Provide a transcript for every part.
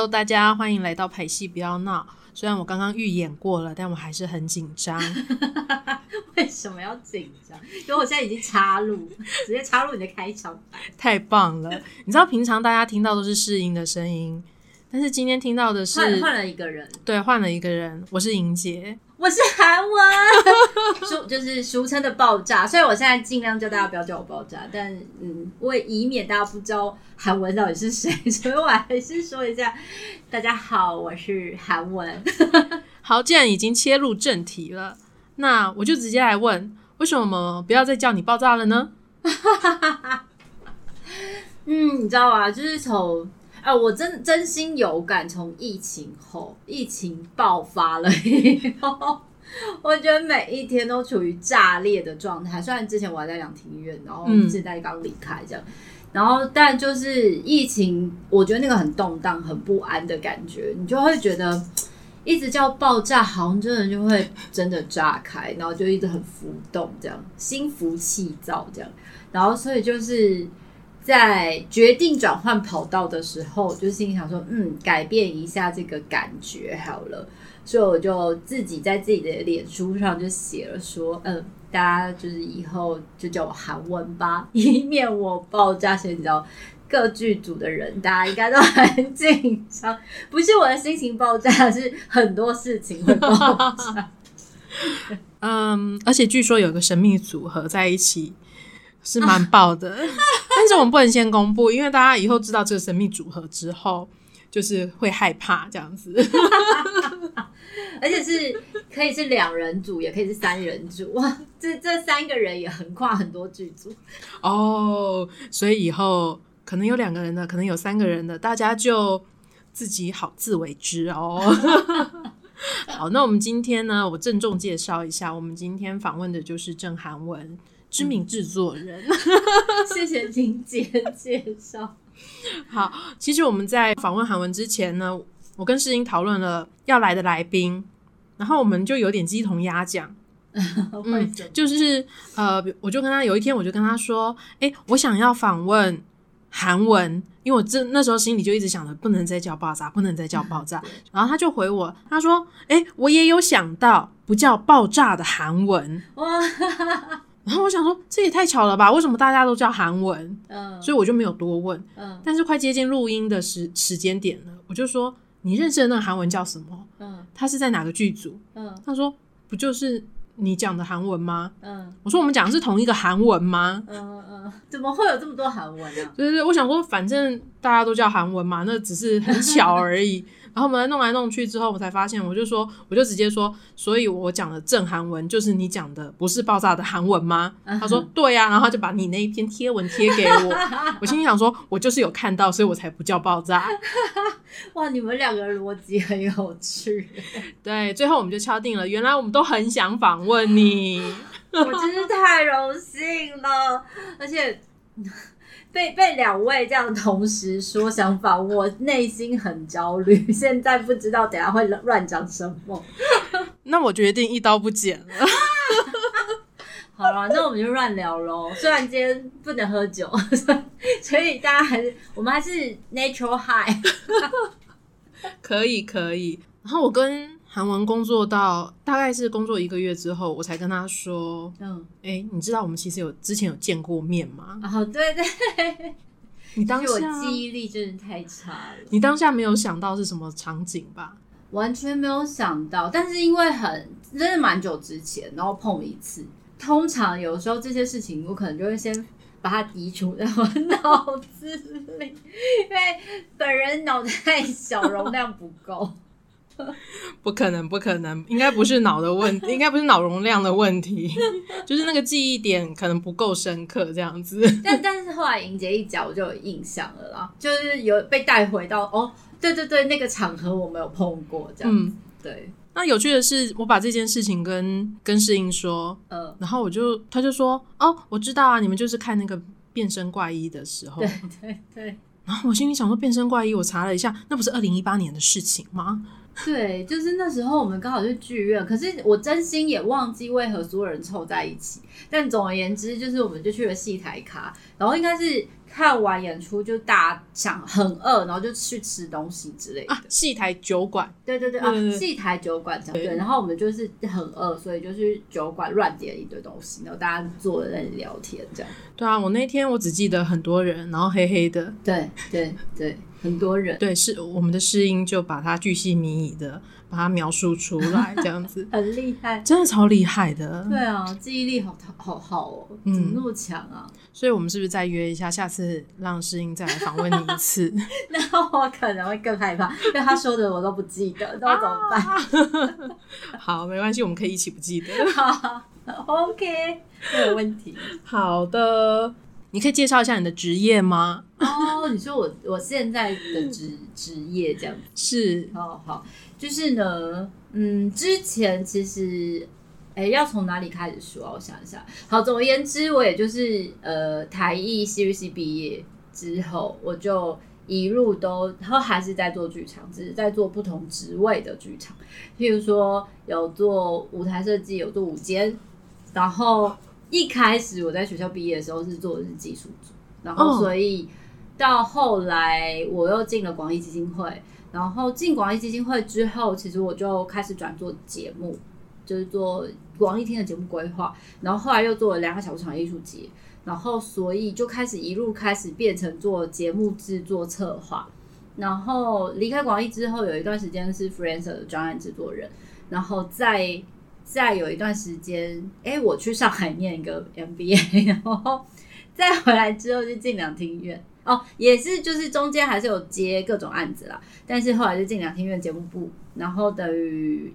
Hello，大家欢迎来到排戏，不要闹。虽然我刚刚预演过了，但我还是很紧张。为什么要紧张？因为我现在已经插入，直接插入你的开场白。太棒了！你知道平常大家听到都是试音的声音，但是今天听到的是换换了一个人，对，换了一个人。我是莹姐，我是韩文，俗就是俗称的爆炸。所以我现在尽量叫大家不要叫我爆炸，但嗯，为以免大家不知道韩文到底是谁，所以我还是说一下，大家好，我是韩文。好，既然已经切入正题了，那我就直接来问，为什么不要再叫你爆炸了呢？嗯，你知道啊？就是从啊，我真真心有感，从疫情后，疫情爆发了以后，我觉得每一天都处于炸裂的状态。虽然之前我还在两庭院，然后嗯现在刚离开这样，然后但就是疫情，我觉得那个很动荡、很不安的感觉，你就会觉得一直叫爆炸，好像真的就会真的炸开，然后就一直很浮动，这样心浮气躁这样，然后所以就是。在决定转换跑道的时候，就心里想说，嗯，改变一下这个感觉好了，所以我就自己在自己的脸书上就写了说，嗯，大家就是以后就叫我韩文吧，以免我爆炸。所以你知道，各剧组的人大家应该都很紧张，不是我的心情爆炸，是很多事情会爆炸。嗯，而且据说有个神秘组合在一起是蛮爆的，但是我们不能先公布，因为大家以后知道这个神秘组合之后，就是会害怕这样子。而且是可以是两人组，也可以是三人组，哇，这这三个人也横跨很多剧组。哦，所以以后可能有两个人的，可能有三个人的，大家就自己好自为之哦。好，那我们今天呢，我郑重介绍一下，我们今天访问的就是郑涵文，知名制作人。谢谢金姐介绍。好，其实我们在访问韩文之前呢，我跟世英讨论了要来的来宾，然后我们就有点鸡同鸭讲，嗯，就是呃，我就跟他有一天我就跟他说，哎、我想要访问韩文，因为我这那时候心里就一直想着不能再叫爆炸，不能再叫爆炸，然后他就回我，他说，哎、我也有想到不叫爆炸的韩文，哇，然后我想说这也太巧了吧，为什么大家都叫韩文？嗯，所以我就没有多问。嗯但是快接近录音的时时间点了，我就说你认识的那个韩文叫什么？嗯他是在哪个剧组？嗯他说不就是你讲的韩文吗？嗯我说我们讲的是同一个韩文吗？嗯嗯，怎么会有这么多韩文啊？对对对，我想说反正大家都叫韩文嘛，那只是很巧而已。然后我们弄来弄去之后，我才发现，我就说，我就直接说，所以我讲的正韩文就是你讲的不是爆炸的韩文吗？他说 对呀、然后他就把你那一篇贴文贴给我。我心里想说，我就是有看到，所以我才不叫爆炸。哇，你们两个逻辑很有趣，对，最后我们就敲定了，原来我们都很想访问你。我真是太荣幸了，而且。被被两位这样同时说想法，我内心很焦虑。现在不知道等下会乱讲什么。那我决定一刀不剪了。好了，那我们就乱聊喽。虽然今天不能喝酒，所以大家还是我们还是 natural high。可以，可以。然后我跟韩文工作到大概是工作一个月之后，我才跟他说嗯，：“哎、你知道我们其实有之前有见过面吗哦，对对，？”你当下我下，记忆力真的太差了，你当下没有想到是什么场景吧？完全没有想到。但是因为很真的蛮久之前，然后碰一次，通常有时候这些事情，我可能就会先把它移除在我脑子里，因为本人脑袋小，容量不够。不可能，不可能，应该不是脑的问题，应该不是脑容量的问题，就是那个记忆点可能不够深刻，这样子。但但是后来莹姐一讲，我就有印象了啦，就是有被带回到哦，对对对，那个场合我没有碰过这样子，嗯，对，那有趣的是，我把这件事情跟跟世英说，呃，然后我就他就说：“哦，我知道啊，你们就是看那个变身怪医的时候。”对对对然后我心里想说，变身怪医，我查了一下，那不是二零一八年的事情吗？对，就是那时候我们刚好去剧院，可是我真心也忘记为何所有人凑在一起。但总而言之，就是我们就去了戏台卡，然后应该是看完演出就大想很饿，然后就去吃东西之类的。啊，戏台酒馆，对对对啊戏台酒馆这样对对，然后我们就是很饿，所以就去酒馆乱点一堆东西，然后大家坐在那里聊天这样。对啊，我那天我只记得很多人，然后黑黑的，对对对，很多人。对，是我们的试音就把它巨细靡遗的把它描述出来，这样子 很厉害。真的超厉害的。对啊，记忆力好好好哦，嗯怎么那么强啊？所以我们是不是再约一下，下次让试音再来访问你一次？那我可能会更害怕，因为他说的我都不记得，那我怎么办？好，没关系，我们可以一起不记得。OK，没有问题。好的，你可以介绍一下你的职业吗？哦，你说我我现在的职职业这样子，是，哦好，就是呢，嗯，之前其实，哎，要从哪里开始说啊？我想一下。好，总而言之，我也就是呃台艺戏剧系毕业之后，我就一路都，然后还是在做剧场，只是在做不同职位的剧场，譬如说有做舞台设计，有做舞间，然后一开始我在学校毕业的时候是做的是技术组，然后哦。所以到后来我又进了广义基金会，然后进广义基金会之后，其实我就开始转做节目，就是做广义厅的节目规划，然后后来又做了两个小时场艺术节，然后所以就开始一路开始变成做节目制作策划，然后离开广义之后，有一段时间是 freelancer 的专案制作人，然后再再有一段时间，哎，我去上海念一个 MBA，然后再回来之后就进两厅院。哦，也是，就是中间还是有接各种案子啦，但是后来就进两厅院节目部，然后等于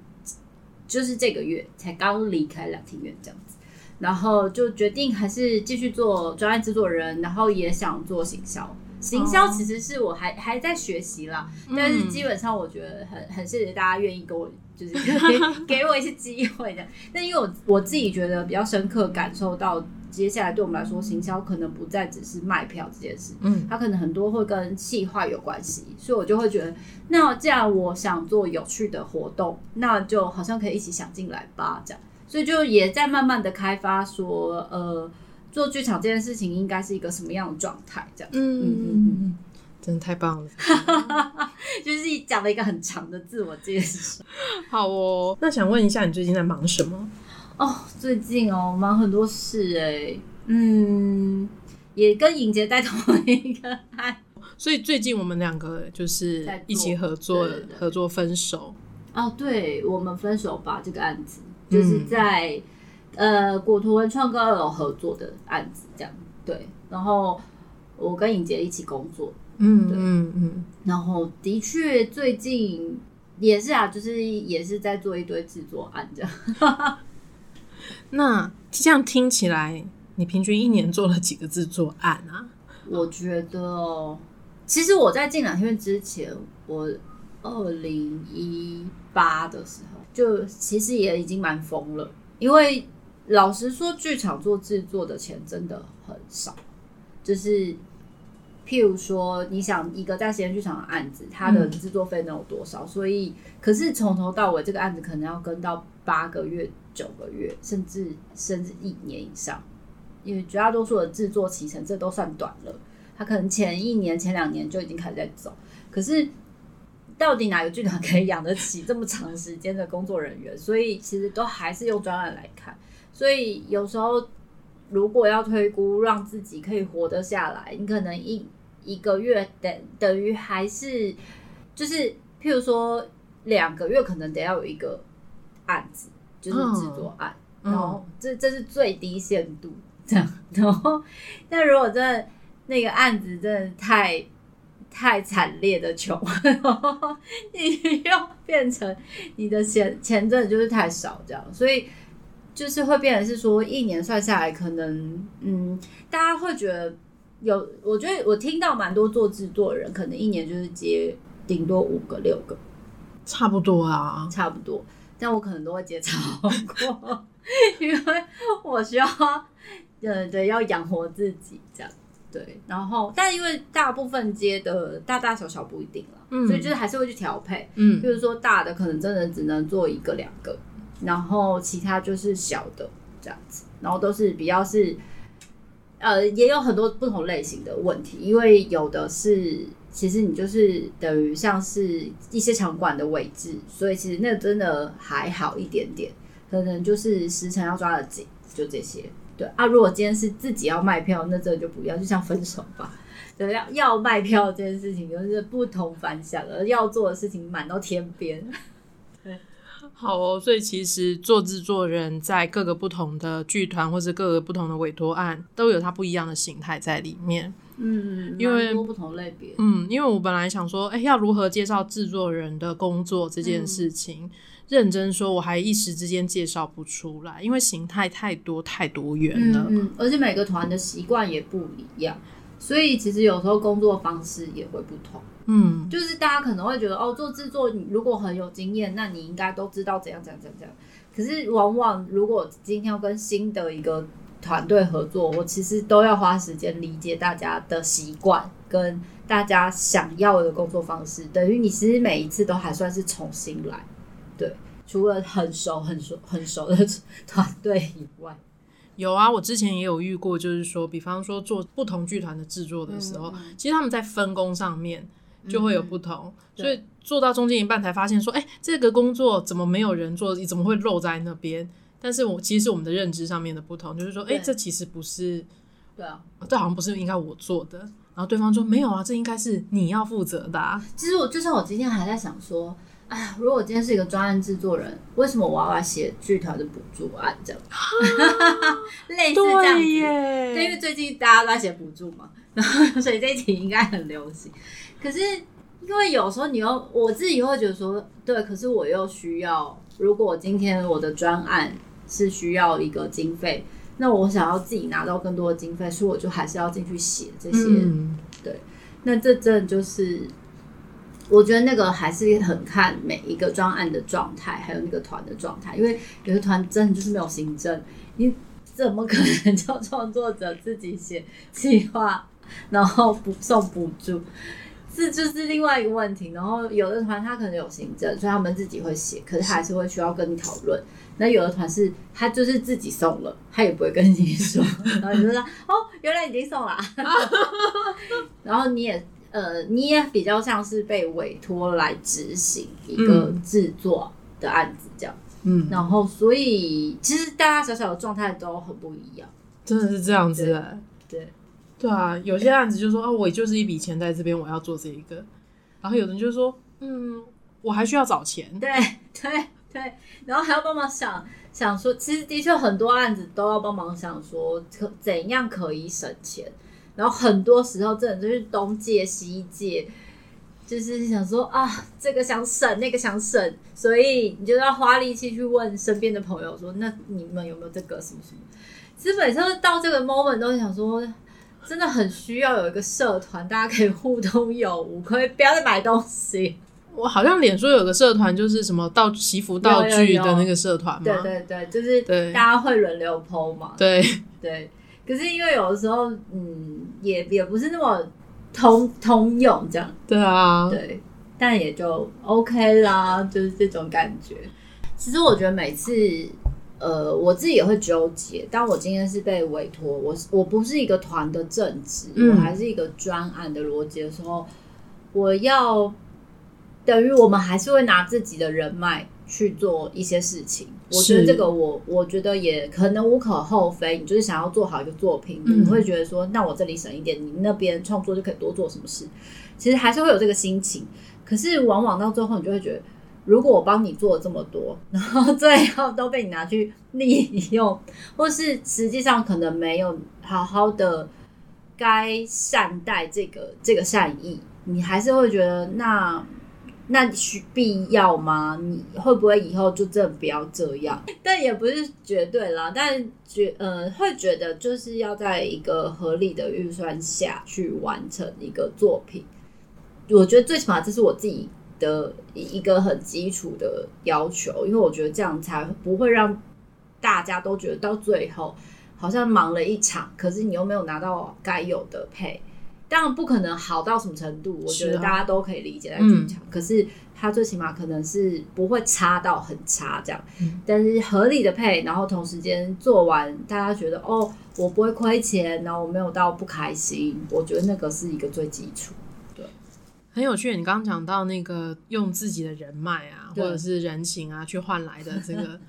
就是这个月才刚离开两厅院这样子，然后就决定还是继续做专案制作人，然后也想做行销。行销其实是我还还在学习啦，但是基本上我觉得很很谢谢大家愿意跟我，就是 给给我一些机会的。那因为我我自己觉得比较深刻感受到，接下来对我们来说，行销可能不再只是卖票这件事，嗯，它可能很多会跟企划有关系，所以我就会觉得，那既然我想做有趣的活动，那就好像可以一起想进来吧，这样，所以就也在慢慢的开发说，呃，做剧场这件事情应该是一个什么样的状态，这样，嗯嗯嗯嗯，真的太棒了。就是讲了一个很长的自我介绍。好哦，那想问一下，你最近在忙什么？哦，最近哦，忙很多事哎，嗯，也跟尹杰在同一个案。所以最近我们两个就是一起合作合作分手。哦，对，我们分手吧这个案子，就是在、呃果图文创跟二楼合作的案子，这样对。然后我跟尹杰一起工作，嗯嗯嗯，然后的确最近也是啊，就是也是在做一堆制作案这样。那这样听起来，你平均一年做了几个制作案啊？我觉得哦，其实我在进两天院之前，我二零一八的时候，就其实也已经蛮疯了，因为老实说，剧场做制作的钱真的很少，就是。譬如说，你想一个在实验剧场的案子，它的制作费能有多少？所以，可是从头到尾，这个案子可能要跟到八个月、九个月，甚至甚至一年以上。因为绝大多数的制作期程，这都算短了。他可能前一年、前两年就已经开始在走，可是到底哪个剧团可以养得起这么长时间的工作人员？所以其实都还是用专案来看。所以有时候如果要推估让自己可以活得下来，你可能一一个月等等于还是就是譬如说两个月，可能得要有一个案子，就是制作案。嗯然后这这是最低限度这样，然后但如果真的那个案子真的太太惨烈的穷，然 后你又变成你的钱钱真的就是太少这样，所以就是会变成是说一年算下来，可能嗯，大家会觉得有，我觉得我听到蛮多做制作的人，可能一年就是接顶多五个六个，差不多啊。差不多，但我可能都会接超过，因为我需要，对对，要养活自己这样。对，然后但因为大部分接的大大小小不一定了，嗯所以就是还是会去调配。嗯就是说大的可能真的只能做一个两个，然后其他就是小的这样子，然后都是比较是呃，也有很多不同类型的问题，因为有的是，其实你就是等于像是一些场馆的位置，所以其实那真的还好一点点，可能就是时辰要抓得紧，就这些。对啊，如果今天是自己要卖票，那这就不要，就像分手吧。对，要要卖票这件事情就是不同凡响，而要做的事情满到天边。好哦，所以其实做制作人在各个不同的剧团或者各个不同的委托案，都有它不一样的形态在里面。嗯，因为不同类别。嗯，因为我本来想说，哎，要如何介绍制作人的工作这件事情，认真说，我还一时之间介绍不出来，因为形态太多太多元了。嗯，而且每个团的习惯也不一样，所以其实有时候工作方式也会不同。嗯，就是大家可能会觉得，哦，做制作你如果很有经验，那你应该都知道怎样怎样怎样怎样。可是往往如果今天要跟新的一个团队合作，我其实都要花时间理解大家的习惯跟大家想要的工作方式，等于你其实每一次都还算是重新来。对，除了很熟很熟很熟的团队以外，有啊，我之前也有遇过，就是说，比方说做不同剧团的制作的时候，其实他们在分工上面就会有不同，所以做到中间一半才发现说，哎、这个工作怎么没有人做，怎么会漏在那边？但是我其实是我们的认知上面的不同，就是说，哎、对这其实不是，对啊，这好像不是应该我做的。然后对方说没有啊，这应该是你要负责的、啊。其实我就像我今天还在想说，哎呀，如果我今天是一个专案制作人，为什么我要来写剧团的补助案这样？类似这样子。耶，对，因为最近大家都在写补助嘛，然后 所以这一题应该很流行。可是因为有时候你又我自己会觉得说，对，可是我又需要，如果今天我的专案是需要一个经费，那我想要自己拿到更多的经费，所以我就还是要进去写这些。嗯，那这真的就是，我觉得那个还是很看每一个专案的状态，还有那个团的状态，因为有的团真的就是没有行政，你怎么可能叫创作者自己写计划，然后补送补助？这就是另外一个问题。然后有的团他可能有行政，所以他们自己会写，可是他还是会需要跟你讨论。那有的团是他就是自己送了，他也不会跟你说，然后你就说哦，原来已经送了。啊，然后你也呃，你也比较像是被委托来执行一个制作的案子这样，嗯，然后所以其实大大小小的状态都很不一样，真的是这样子的。对，对啊，有些案子就说啊，我就是一笔钱在这边，我要做这一个。然后有人就说，嗯，我还需要找钱。对 对对，然后还要帮忙想想说，其实的确很多案子都要帮忙想说可怎样可以省钱，然后很多时候真的就是东借西借，就是想说啊，这个想省，那个想省，所以你就要花力气去问身边的朋友说，那你们有没有这个什么什么？其实每次到这个 moment 都会想说。真的很需要有一个社团，大家可以互通有无，可以不要再买东西。我好像脸书有个社团，就是什么道祈福道具的那个社团嘛。对对对，就是大家会轮流 PO 嘛。对对，可是因为有的时候，嗯，也也不是那么通通用这样，对啊，对，但也就 OK 啦，就是这种感觉。其实我觉得每次，呃，我自己也会纠结。当我今天是被委托，我是我不是一个团的正职，嗯我还是一个专案的逻辑的时候，我要等于我们还是会拿自己的人脉去做一些事情。我觉得这个我我觉得也可能无可厚非。你就是想要做好一个作品，嗯你会觉得说，那我这里省一点，你那边创作就可以多做什么事。其实还是会有这个心情，可是往往到最后，你就会觉得，如果我帮你做了这么多，然后最后都被你拿去利用，或是实际上可能没有好好的该善待这个这个善意，你还是会觉得那那需必要吗？你会不会以后就真的不要这样？但也不是绝对啦，但觉呃会觉得就是要在一个合理的预算下去完成一个作品。我觉得最起码这是我自己的一个很基础的要求，因为我觉得这样才不会让大家都觉得到最后好像忙了一场，可是你又没有拿到该有的配，当然不可能好到什么程度，我觉得大家都可以理解在剧场。可是它最起码可能是不会差到很差这样，嗯但是合理的配，然后同时间做完，大家觉得哦，我不会亏钱，然后我没有到不开心，我觉得那个是一个最基础。很有趣。你刚刚讲到那个用自己的人脉啊，或者是人情啊去换来的这个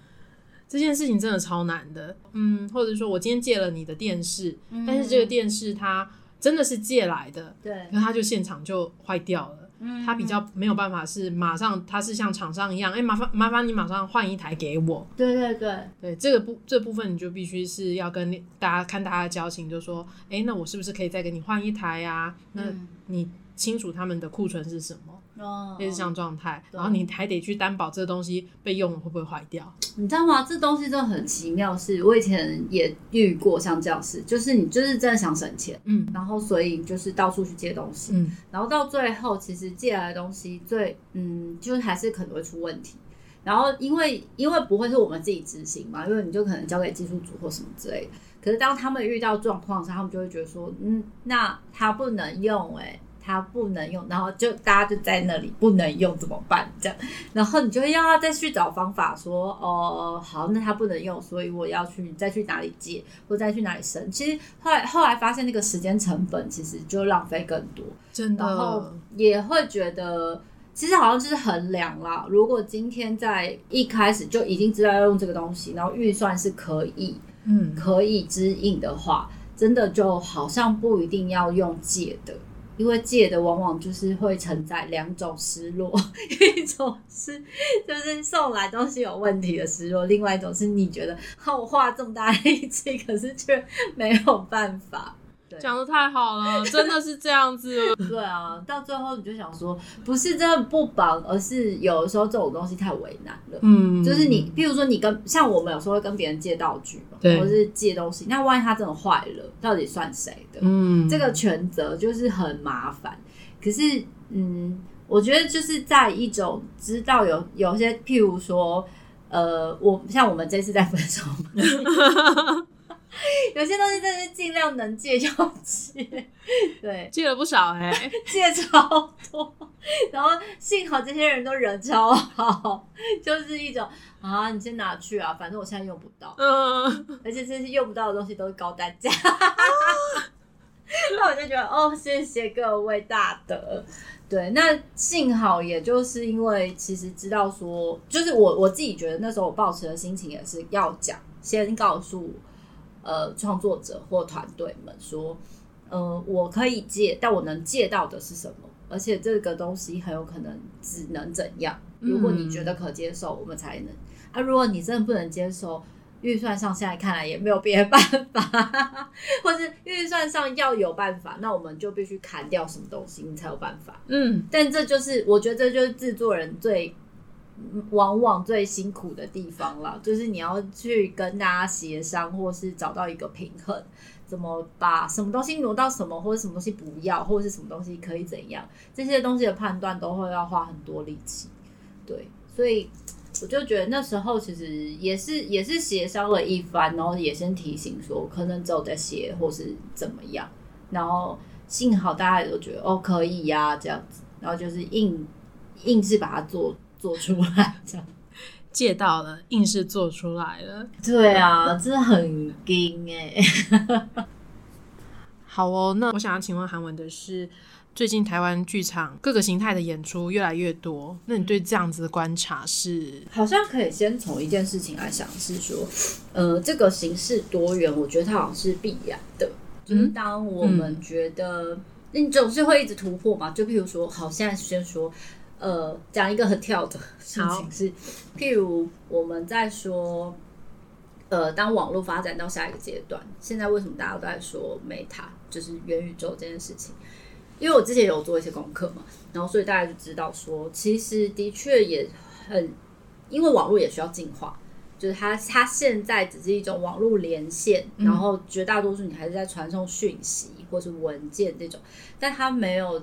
这件事情，真的超难的。嗯，或者说我今天借了你的电视，但是这个电视它真的是借来的，对，可它就现场就坏掉了。他比较没有办法是马上，他是像厂商一样，哎、麻烦麻烦你马上换一台给我。对对对，对这个部这部分，你就必须是要跟大家看大家的交情，就说，哎、那我是不是可以再给你换一台呀、那你清楚他们的库存是什么，哦类似这样状态，然后你还得去担保这个东西被用了会不会坏掉。你知道吗？这东西真的很奇妙是，我以前也遇过像这样事，就是你就是真的想省钱，嗯然后所以就是到处去借东西，嗯，然后到最后其实借来的东西最嗯，就是还是可能会出问题。然后因为因为不会是我们自己执行嘛，因为你就可能交给技术组或什么之类的。可是当他们遇到状况时，他们就会觉得说，嗯，那他不能用、欸，它不能用，然后就大家就在那里不能用怎么办？这样，然后你就会要再去找方法说，哦，好，那它不能用，所以我要去再去哪里借，或再去哪里生。其实后来后来发现那个时间成本其实就浪费更多。真然后的，也会觉得，其实好像就是衡量啦。如果今天在一开始就已经知道要用这个东西，然后预算是可以嗯，可以支应的话，真的就好像不一定要用借的。因为借的往往就是会承载两种失落，一种是就是送来东西有问题的失落，另外一种是你觉得，啊，我花这么大力气，可是却没有办法。对讲的太好了，真的是这样子。对啊，到最后你就想说，不是真的不帮，而是有的时候这种东西太为难了。嗯，就是你，譬如说你跟像我们有时候会跟别人借道具嘛，对或者是借东西，那万一它真的坏了，到底算谁的？嗯，这个全责就是很麻烦。可是，嗯，我觉得就是在一种知道有有些，譬如说，呃，我像我们这次在分手嘛，有些东西真的是尽量能借就借，对，借了不少哎、借超多，然后幸好这些人都人超好，就是一种啊，你先拿去啊，反正我现在用不到，嗯，而且这些用不到的东西都是高单价。那我就觉得哦，谢谢各位大德。对，那幸好也就是因为其实知道说，就是我我自己觉得那时候我抱持的心情也是要讲，先告诉呃创作者或团队们说，呃，我可以借，但我能借到的是什么？而且这个东西很有可能只能怎样？如果你觉得可接受，我们才能。啊，如果你真的不能接受，预算上现在看来也没有别的办法，或是预算上要有办法，那我们就必须砍掉什么东西，你才有办法。嗯，但这就是我觉得这就是制作人最往往最辛苦的地方啦，就是你要去跟大家协商，或是找到一个平衡，怎么把什么东西挪到什么，或者什么东西不要，或者是什么东西可以怎样，这些东西的判断都会要花很多力气。对，所以我就觉得那时候其实也是也是协商了一番，然后也先提醒说，可能只有在写或是怎么样，然后幸好大家也都觉得哦可以呀、这样子，然后就是硬硬是把它做做出来这样。借到了，硬是做出来了。对啊，真的很惊哎、好哦，那我想要请问韩文的是，最近台湾剧场各个形态的演出越来越多，那你对这样子的观察是？好像可以先从一件事情来想，是说，呃，这个形式多元，我觉得它好像是必然的。就是当我们觉得、你总是会一直突破嘛，就譬如说，好，现在先说，呃，讲一个很跳的事情是，譬如我们在说，呃，当网络发展到下一个阶段，现在为什么大家都在说 Meta，就是元宇宙这件事情？因为我之前有做一些功课嘛，然后所以大家就知道说，其实的确也很，因为网络也需要进化，就是它它现在只是一种网络连线，然后绝大多数你还是在传送讯息或是文件这种，但它没有，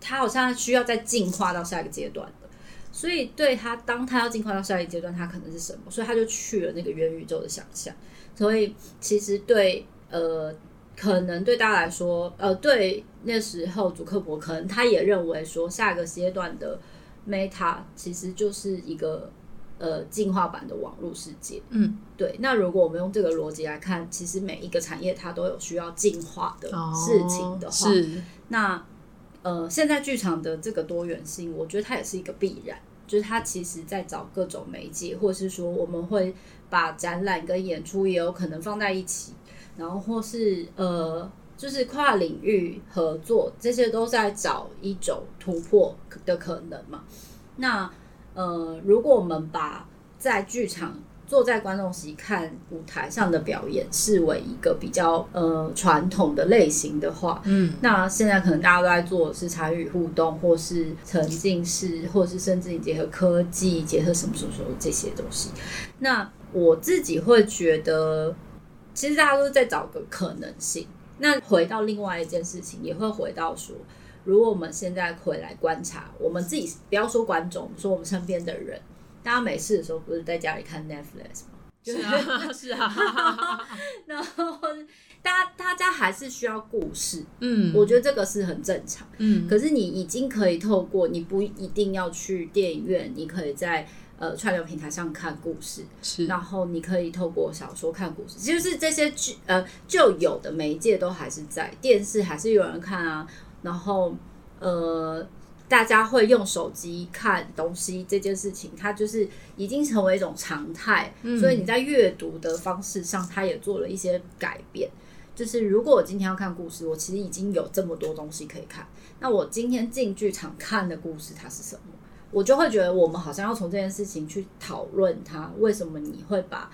它好像需要再进化到下一个阶段的。所以对他，当他要进化到下一个阶段，他可能是什么？所以他就去了那个元宇宙的想象。所以其实对呃可能对大家来说，呃，对那时候主克伯可能他也认为说，下一个阶段的 Meta 其实就是一个呃进化版的网络世界。嗯，对。那如果我们用这个逻辑来看，其实每一个产业它都有需要进化的事情的话，哦是那呃，现在剧场的这个多元性，我觉得它也是一个必然。就是它其实在找各种媒介，或是说我们会把展览跟演出也有可能放在一起，然后或是呃，就是跨领域合作，这些都在找一种突破的可能嘛。那呃，如果我们把在剧场坐在观众席看舞台上的表演视为一个比较呃传统的类型的话，嗯，那现在可能大家都在做的是参与互动，或是沉浸式，或是甚至你结合科技，结合什么什么什么这些东西。那我自己会觉得，其实大家都是在找个可能性。那回到另外一件事情，也会回到说，如果我们现在回来观察，我们自己不要说观众，说我们身边的人，大家没事的时候不是在家里看 Netflix 吗？是啊，是啊，然后大家大家还是需要故事，嗯，我觉得这个是很正常。嗯，可是你已经可以透过，你不一定要去电影院，你可以在呃串流平台上看故事，是，然后你可以透过小说看故事，其实是这些剧呃就有的媒介都还是在，电视还是有人看啊，然后呃大家会用手机看东西这件事情，它就是已经成为一种常态，所以你在阅读的方式上，它也做了一些改变。就是如果我今天要看故事，我其实已经有这么多东西可以看，那我今天进剧场看的故事它是什么？我就会觉得我们好像要从这件事情去讨论它，为什么你会把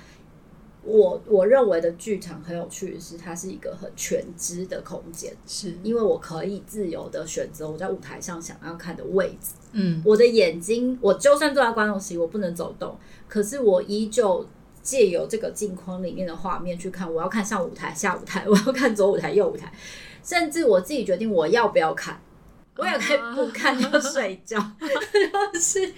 我我认为的剧场很有趣的是，它是一个很全知的空间，是，因为我可以自由的选择我在舞台上想要看的位置。嗯，我的眼睛，我就算坐在观众席，我不能走动，可是我依旧借由这个镜框里面的画面去看，我要看上舞台、下舞台，我要看左舞台、右舞台，甚至我自己决定我要不要看，我也可以不看就睡觉，就 是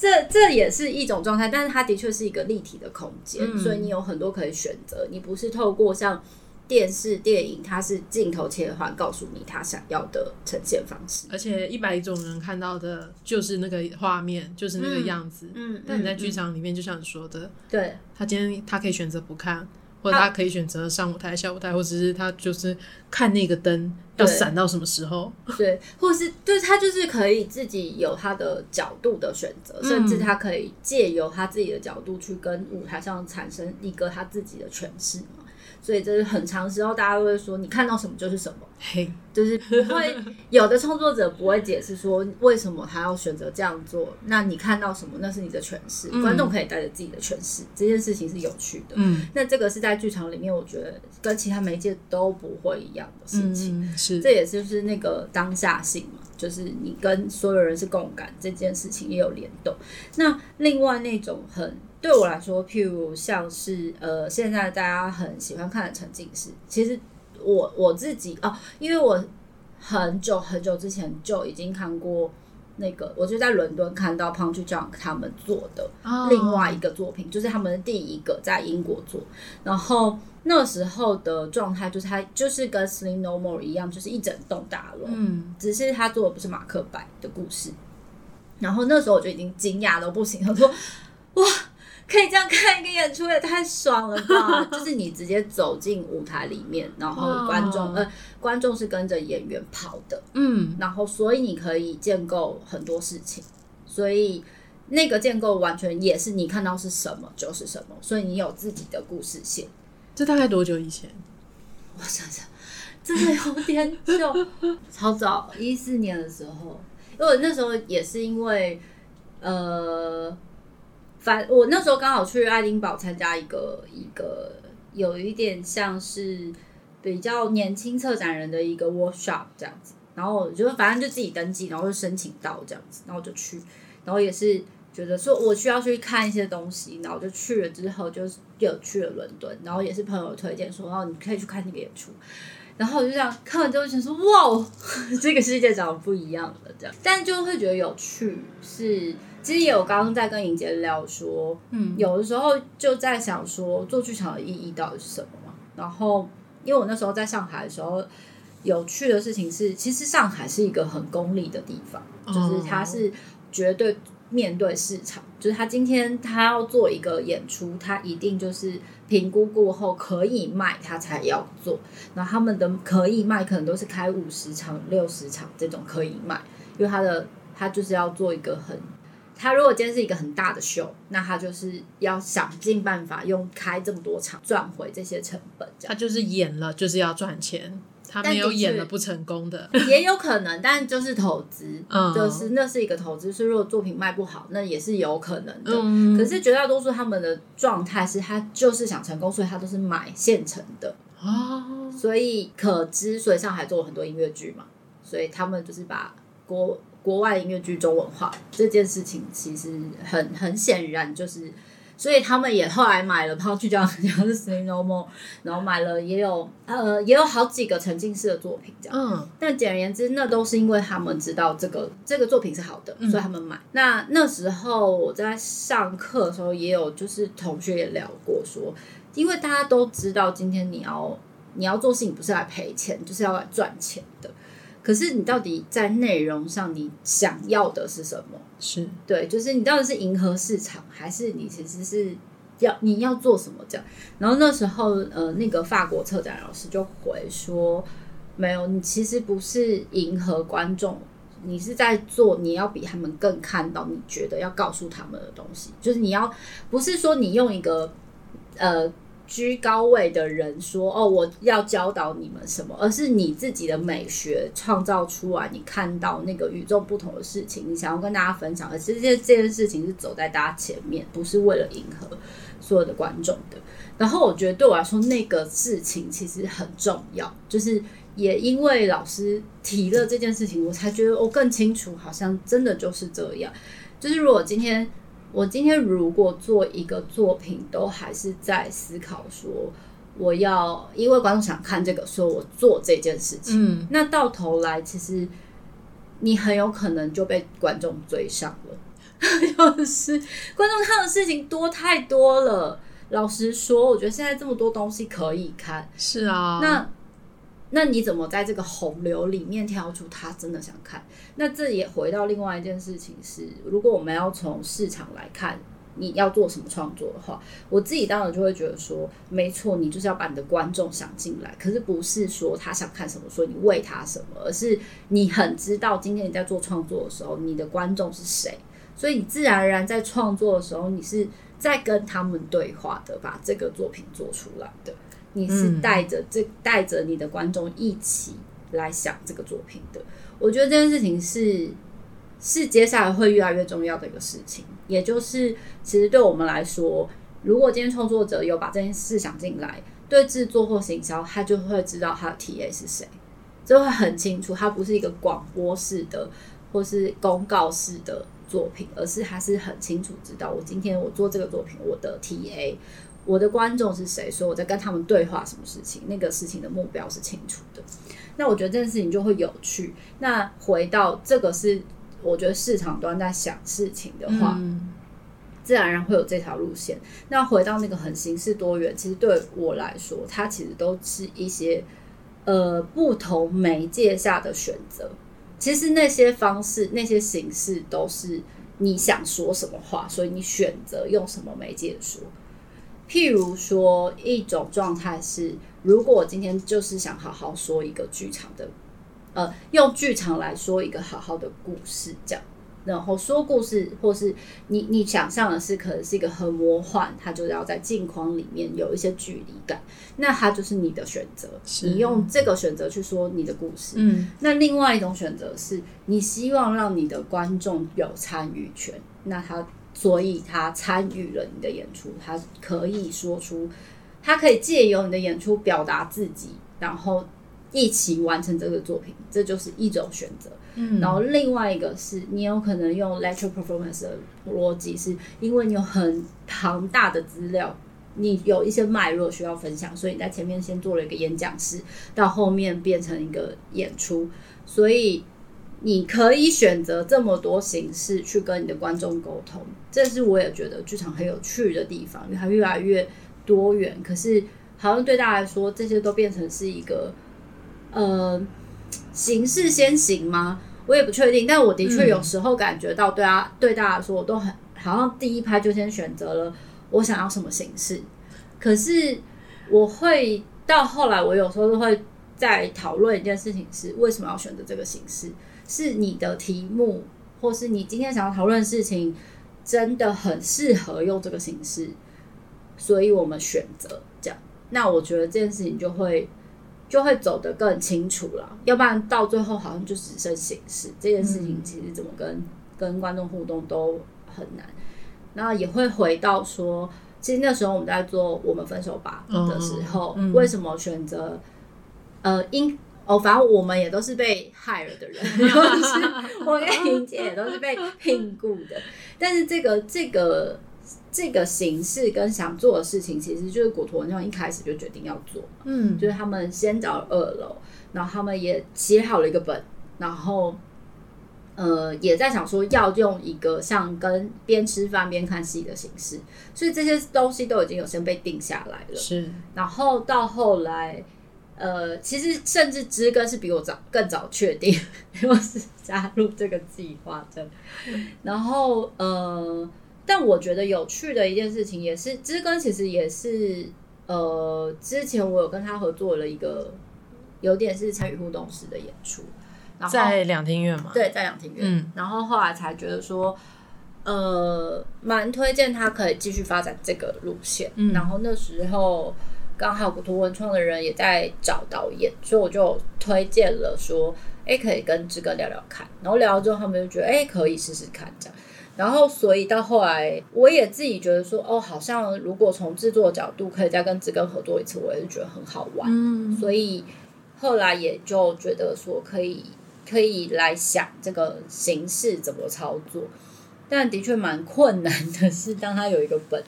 这这也是一种状态，但是它的确是一个立体的空间，嗯所以你有很多可以选择，你不是透过像。电视、电影，它是镜头切换，告诉你他想要的呈现方式。而且一百种人看到的就是那个画面，就是那个样子。嗯，但你在嗯剧场里面，就像你说的，对他今天他可以选择不看，或者他可以选择上舞台、下舞台，或者是他就是看那个灯要闪到什么时候。对，或是就是他就是可以自己有他的角度的选择，甚至他可以借由他自己的角度去跟舞台上产生一个他自己的诠释嘛。所以这是很长时候大家都会说，你看到什么就是什么。嘿，就是不会 有的创作者不会解释说为什么他要选择这样做。那你看到什么，那是你的诠释，嗯观众可以带着自己的诠释，这件事情是有趣的。嗯那这个是在剧场里面，我觉得跟其他媒介都不会一样的事情。嗯，是这也就是那个当下性嘛，就是你跟所有人是共感这件事情也有联动。那另外那种很对我来说，譬如像是呃，现在大家很喜欢看的沉浸式，其实我我自己哦，因为我很久很久之前就已经看过那个，我就在伦敦看到 Punch Junk 他们做的哦另外一个作品，就是他们的第一个在英国做，然后那时候的状态就是他就是跟 Slim No More 一样，就是一整栋大楼，嗯只是他做的不是马克白的故事。然后那时候我就已经惊讶到不行，我说哇，可以这样看一个演出也太爽了吧！就是你直接走进舞台里面，然后观众、哦呃观众是跟着演员跑的，嗯然后所以你可以建构很多事情，所以那个建构完全也是你看到是什么就是什么，所以你有自己的故事线。这大概多久以前？我想想，真的有点久，超早，一四年的时候，因为那时候也是因为，呃，反我那时候刚好去爱丁堡参加一个一个有一点像是比较年轻策展人的一个 workshop 这样子，然后我就反正就自己登记，然后就申请到这样子，然后就去，然后也是。觉得说我需要去看一些东西，然后就去了之后，就是有去了伦敦，然后也是朋友推荐说，哦，你可以去看那个演出，然后我就这样看完之后想说，哇哦，这个世界长得不一样了，这样，但就会觉得有趣。是，其实也有刚刚在跟莹姐聊说，嗯有的时候就在想说，做剧场的意义到底是什么嘛？然后因为我那时候在上海的时候，有趣的事情是，其实上海是一个很功利的地方，就是它是绝对面对市场，就是他今天他要做一个演出，他一定就是评估过后可以卖，他才要做。然后他们的可以卖，可能都是开五十场、六十场这种可以卖，因为他的他就是要做一个很。他如果今天是一个很大的秀，那他就是要想尽办法用开这么多场赚回这些成本，他就是演了就是要赚钱，他没有演了不成功的。也有可能，但就是投资，嗯就是那是一个投资。所以如果作品卖不好，那也是有可能的。嗯可是绝大多数他们的状态是他就是想成功，所以他都是买现成的，哦，所以可知，所以上海做了很多音乐剧嘛，所以他们就是把国国外音乐剧中文化这件事情，其实很很显然就是，所以他们也后来买了抛去这样像是 Say No More，然后买了也有呃也有好几个沉浸式的作品这样。嗯但简而言之，那都是因为他们知道这个这个作品是好的，嗯所以他们买。那那时候我在上课的时候，也有就是同学也聊过说，因为大家都知道今天你要你要做事情不是来赔钱，就是要来赚钱的。可是你到底在内容上你想要的是什么？是对，就是你到底是迎合市场，还是你其实是要你要做什么这样？然后那时候呃，那个法国策展老师就回说，没有，你其实不是迎合观众，你是在做你要比他们更看到你觉得要告诉他们的东西，就是你要不是说你用一个呃。居高位的人说：“哦，我要教导你们什么？”而是你自己的美学创造出来，你看到那个与众不同的事情，你想要跟大家分享。而这件这件事情是走在大家前面，不是为了迎合所有的观众的。然后我觉得对我来说，那个事情其实很重要，就是也因为老师提了这件事情，我才觉得我更清楚，好像真的就是这样。就是如果今天。我今天如果做一个作品，都还是在思考说，我要因为观众想看这个，所以我做这件事情。嗯那到头来，其实你很有可能就被观众追上了。就是观众看的事情多太多了。老实说，我觉得现在这么多东西可以看，是啊，那那你怎么在这个洪流里面挑出他真的想看？那这也回到另外一件事情是，如果我们要从市场来看，你要做什么创作的话，我自己当然就会觉得说，没错，你就是要把你的观众想进来，可是不是说他想看什么，所以你喂他什么，而是你很知道今天你在做创作的时候，你的观众是谁，所以你自然而然在创作的时候，你是在跟他们对话的，把这个作品做出来的。你是嗯带着这带着你的观众一起来想这个作品的。我觉得这件事情是是接下来会越来越重要的一个事情，也就是其实对我们来说，如果今天创作者有把这件事想进来，对制作或行销，他就会知道他的 TA 是谁，就会很清楚，它不是一个广播式的或是公告式的作品，而是他是很清楚知道我今天我做这个作品，我的 TA。我的观众是谁？所以我在跟他们对话什么事情，那个事情的目标是清楚的。那我觉得这件事情就会有趣。那回到这个是，我觉得市场端在想事情的话，嗯自然而然会有这条路线。那回到那个很形式多元，其实对我来说，它其实都是一些呃不同媒介下的选择。其实那些方式、那些形式都是你想说什么话，所以你选择用什么媒介说。譬如说，一种状态是，如果我今天就是想好好说一个剧场的，呃，用剧场来说一个好好的故事，这样，然后说故事，或是你你想象的是可能是一个很魔幻，它就要在镜框里面有一些距离感，那它就是你的选择，你用这个选择去说你的故事。嗯。那另外一种选择是你希望让你的观众有参与权，那他所以他参与了你的演出，他可以说出，他可以借由你的演出表达自己，然后一起完成这个作品，这就是一种选择。嗯，然后另外一个是你有可能用 lecture performance 的逻辑，是因为你有很庞大的资料，你有一些脉络需要分享，所以你在前面先做了一个演讲式，到后面变成一个演出，所以你可以选择这么多形式去跟你的观众沟通，这是我也觉得剧场很有趣的地方，因为它越来越多元，可是好像对大家来说，这些都变成是一个呃形式先行吗？我也不确定，但我的确有时候感觉到，对啊，对大家来说，我都很好像第一拍就先选择了我想要什么形式。可是我会到后来，我有时候都会在讨论一件事情：是为什么要选择这个形式？是你的题目，或是你今天想要讨论的事情，真的很适合用这个形式，所以我们选择这样。那我觉得这件事情就会就会走得更清楚了。要不然到最后好像就只剩形式，这件事情其实怎么跟跟观众互动都很难。那也会回到说，其实那时候我们在做我们分手吧的时候，为什么选择呃因哦，反正我们也都是被害了的人，就是 我跟莹姐也都是被聘雇的。但是这个这个这个形式跟想做的事情，其实就是果陀文创一开始就决定要做，嗯，就是他们先找二楼，然后他们也写好了一个本，然后呃也在想说要用一个像跟边吃饭边看戏的形式，所以这些东西都已经有先被定下来了。是，然后到后来。呃，其实甚至知哥是比我早更早确定，我是加入这个计划的。然后呃，但我觉得有趣的一件事情也是，知哥其实也是呃，之前我有跟他合作了一个有点是参与互动式的演出，在两厅院嘛，对，在两厅院。嗯，然后后来才觉得说，呃，蛮推荐他可以继续发展这个路线。嗯，然后那时候。刚好古图文创的人也在找导演，所以我就推荐了说，哎，可以跟志哥聊聊看。然后聊了之后，他们就觉得，哎，可以试试看这样。然后，所以到后来，我也自己觉得说，哦，好像如果从制作角度可以再跟志哥合作一次，我也是觉得很好玩。嗯，所以后来也就觉得说，可以可以来想这个形式怎么操作。但的确蛮困难的是，当他有一个本。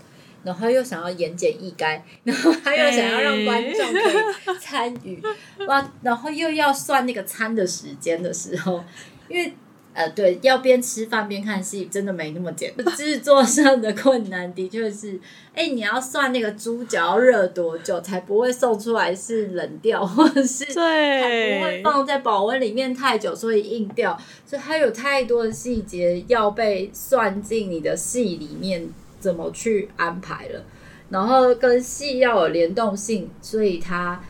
然后又想要言简意赅，然后他又想要让观众可以参与，哇！然后又要算那个餐的时间的时候，因为呃，对，要边吃饭边看戏，真的没那么简单。制作上的困难的确是，哎，你要算那个猪脚要热多久才不会送出来是冷掉，或者是对，不会放在保温里面太久，所以硬掉，所以它有太多的细节要被算进你的戏里面。怎么去安排了？然后跟戏要有联动性，所以他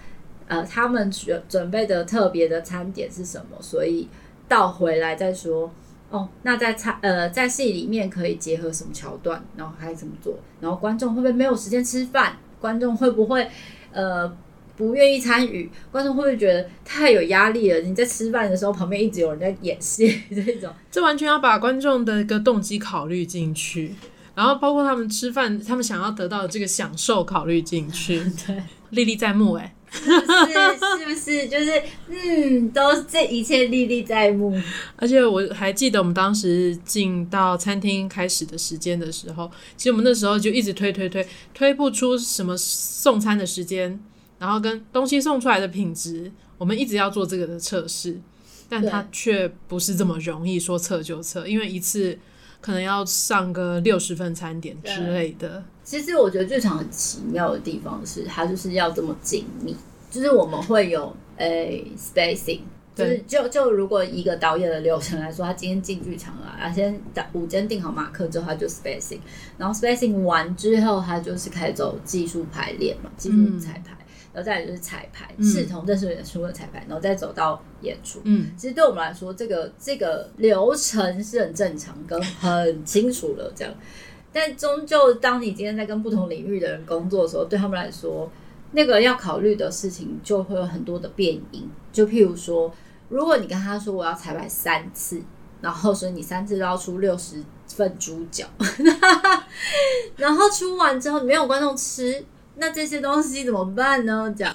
呃，他们准准备的特别的餐点是什么？所以倒回来再说哦。那在餐呃，在戏里面可以结合什么桥段？然后还怎么做？然后观众会不会没有时间吃饭？观众会不会呃不愿意参与？观众会不会觉得太有压力了？你在吃饭的时候，旁边一直有人在演戏，这种这完全要把观众的一个动机考虑进去。然后包括他们吃饭，他们想要得到的这个享受考虑进去，对，历历在目哎，是是不是？就是嗯，都这一切历历在目。而且我还记得我们当时进到餐厅开始的时间的时候，其实我们那时候就一直推推推，推不出什么送餐的时间，然后跟东西送出来的品质，我们一直要做这个的测试，但它却不是这么容易说测就测，因为一次。可能要上个六十份餐点之类的。其实我觉得剧场很奇妙的地方是，它就是要这么紧密。就是我们会有诶 spacing，就是就就如果一个导演的流程来说，他今天进剧场了，啊，先打午间定好马克之后，他就 spacing，然后 spacing 完之后，他就是开始走技术排练嘛，技术彩排。然后再来就是彩排，视同正式演出的彩排，然后再走到演出。嗯，其实对我们来说，这个这个流程是很正常跟很清楚的这样。但终究，当你今天在跟不同领域的人工作的时候，对他们来说，那个要考虑的事情就会有很多的变因。就譬如说，如果你跟他说我要彩排三次，然后所以你三次都要出六十份猪脚，然后出完之后没有观众吃。那这些东西怎么办呢？这样，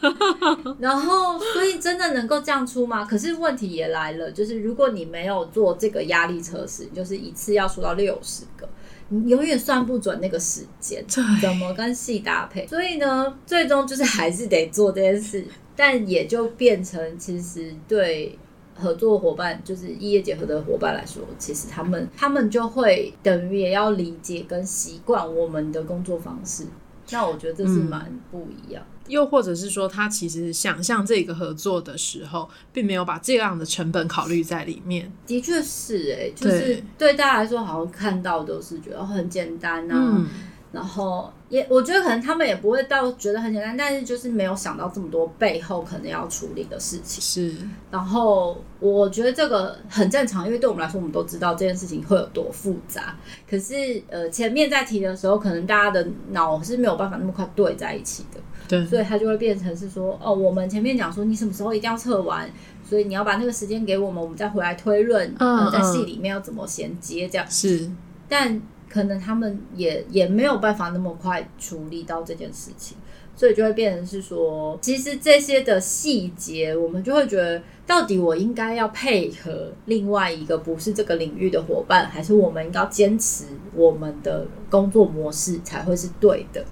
然后所以真的能够这样出吗？可是问题也来了，就是如果你没有做这个压力测试，就是一次要出到六十个，你永远算不准那个时间怎么跟戏搭配。所以呢，最终就是还是得做这件事，但也就变成其实对合作伙伴，就是异业结合的伙伴来说，其实他们他们就会等于也要理解跟习惯我们的工作方式。那我觉得这是蛮不一样。又或者是说，他其实想象这个合作的时候，并没有把这样的成本考虑在里面。的确是，哎，就是对大家来说，好像看到都是觉得很简单啊。然后也，我觉得可能他们也不会到觉得很简单，但是就是没有想到这么多背后可能要处理的事情。是，然后我觉得这个很正常，因为对我们来说，我们都知道这件事情会有多复杂。可是呃，前面在提的时候，可能大家的脑是没有办法那么快对在一起的。对，所以它就会变成是说，哦，我们前面讲说你什么时候一定要测完，所以你要把那个时间给我们，我们再回来推论，嗯，在戏里面要怎么衔接这样。是，但。可能他们也也没有办法那么快处理到这件事情，所以就会变成是说，其实这些的细节，我们就会觉得，到底我应该要配合另外一个不是这个领域的伙伴，还是我们应该坚持我们的工作模式才会是对的？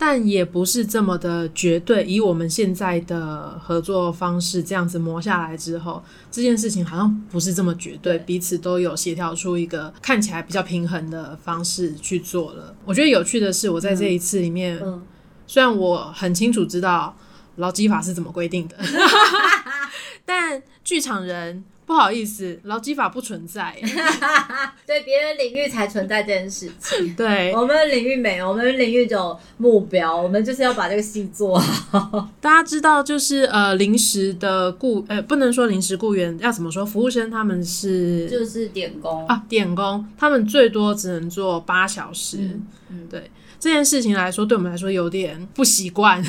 但也不是这么的绝对。以我们现在的合作方式这样子磨下来之后，这件事情好像不是这么绝对，彼此都有协调出一个看起来比较平衡的方式去做了。我觉得有趣的是，我在这一次里面，虽然我很清楚知道劳基法是怎么规定的，但剧场人。不好意思，劳基法不存在。对，别人领域才存在这件事情。对，我们的领域没有，我们的领域有目标，我们就是要把这个戏做好。大家知道，就是呃，临时的雇，呃，不能说临时雇员，要怎么说？服务生他们是就是点工啊，点工，他们最多只能做八小时。嗯，对这件事情来说，对我们来说有点不习惯。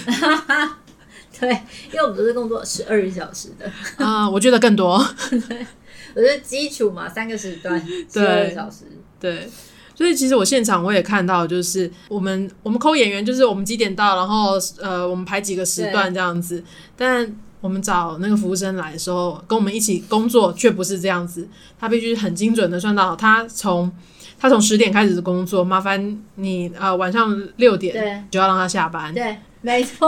对，因为我们都是工作十二小时的啊，我觉得更多。对，我觉得基础嘛，三个时段，十二小时。对，所以其实我现场我也看到，就是我们我们抠演员，就是我们几点到，然后呃，我们排几个时段这样子。但我们找那个服务生来的时候，跟我们一起工作却不是这样子，他必须很精准的算到，他从他从十点开始的工作，麻烦你呃晚上六点就要让他下班。对。没错，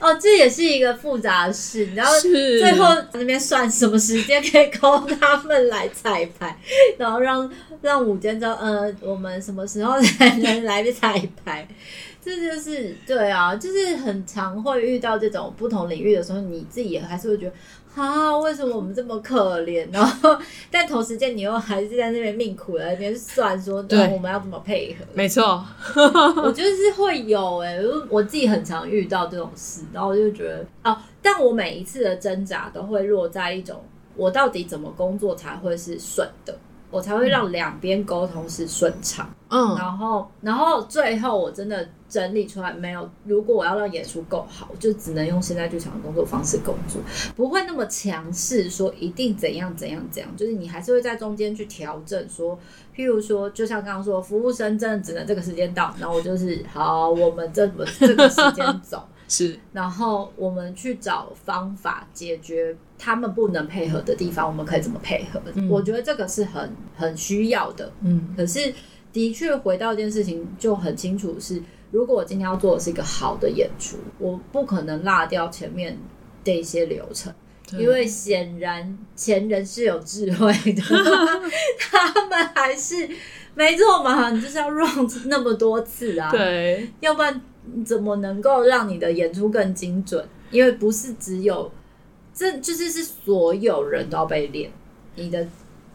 哦，这也是一个复杂的事，然后最后那边算什么时间可以扣他们来彩排，然后让让午间知道，呃，我们什么时候才能来彩排。这就是对啊，就是很常会遇到这种不同领域的时候，你自己也还是会觉得。啊，为什么我们这么可怜？然后，但同时间你又还是在那边命苦在那边算说，对，我们要怎么配合？没错，我觉得是会有哎，我自己很常遇到这种事，然后我就觉得哦，但我每一次的挣扎都会落在一种，我到底怎么工作才会是顺的？我才会让两边沟通是顺畅，嗯，然后，然后最后我真的整理出来没有？如果我要让演出够好，就只能用现在剧场的工作方式工作，不会那么强势说一定怎样怎样怎样，就是你还是会在中间去调整。说，譬如说，就像刚刚说，服务生真的只能这个时间到，然后我就是好，我们这么这个时间走。是，然后我们去找方法解决他们不能配合的地方，我们可以怎么配合？我觉得这个是很很需要的。嗯，可是的确回到一件事情就很清楚是，如果我今天要做的是一个好的演出，我不可能落掉前面的一些流程，因为显然前人是有智慧的，他们还是没错嘛，你就是要 run 那么多次啊，对，要不然。怎么能够让你的演出更精准？因为不是只有，这就是是所有人都要被练，你的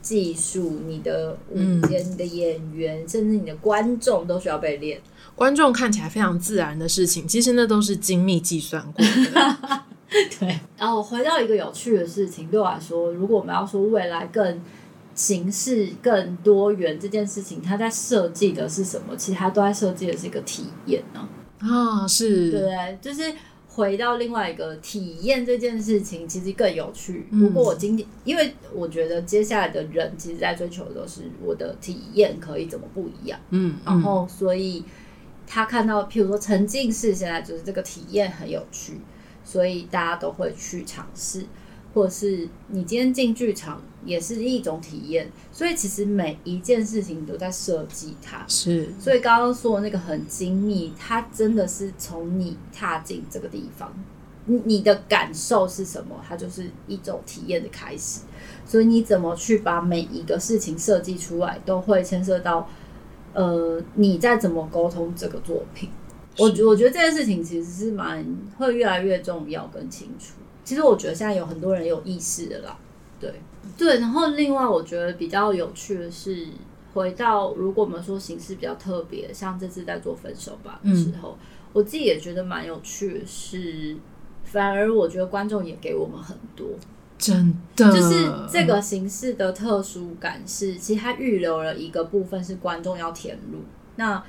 技术、你的舞间、你的演员，甚至你的观众都需要被练。观众看起来非常自然的事情，其实那都是精密计算过的。对。然后回到一个有趣的事情，对我来说，如果我们要说未来更形式更多元这件事情，它在设计的是什么？其实它都在设计的是一个体验呢。啊，是对，就是回到另外一个体验这件事情，其实更有趣。不过我今天，因为我觉得接下来的人，其实在追求的都是我的体验可以怎么不一样。嗯，然后所以他看到，譬如说沉浸式，现在就是这个体验很有趣，所以大家都会去尝试。或者是你今天进剧场也是一种体验，所以其实每一件事情都在设计它。是，所以刚刚说的那个很精密，它真的是从你踏进这个地方，你你的感受是什么，它就是一种体验的开始。所以你怎么去把每一个事情设计出来，都会牵涉到，呃，你在怎么沟通这个作品。我觉我觉得这件事情其实是蛮会越来越重要跟清楚。其实我觉得现在有很多人有意识的啦，对对。然后另外我觉得比较有趣的是，回到如果我们说形式比较特别，像这次在做分手吧的时候，我自己也觉得蛮有趣的是，反而我觉得观众也给我们很多。真的，就是这个形式的特殊感是，其实它预留了一个部分是观众要填入。那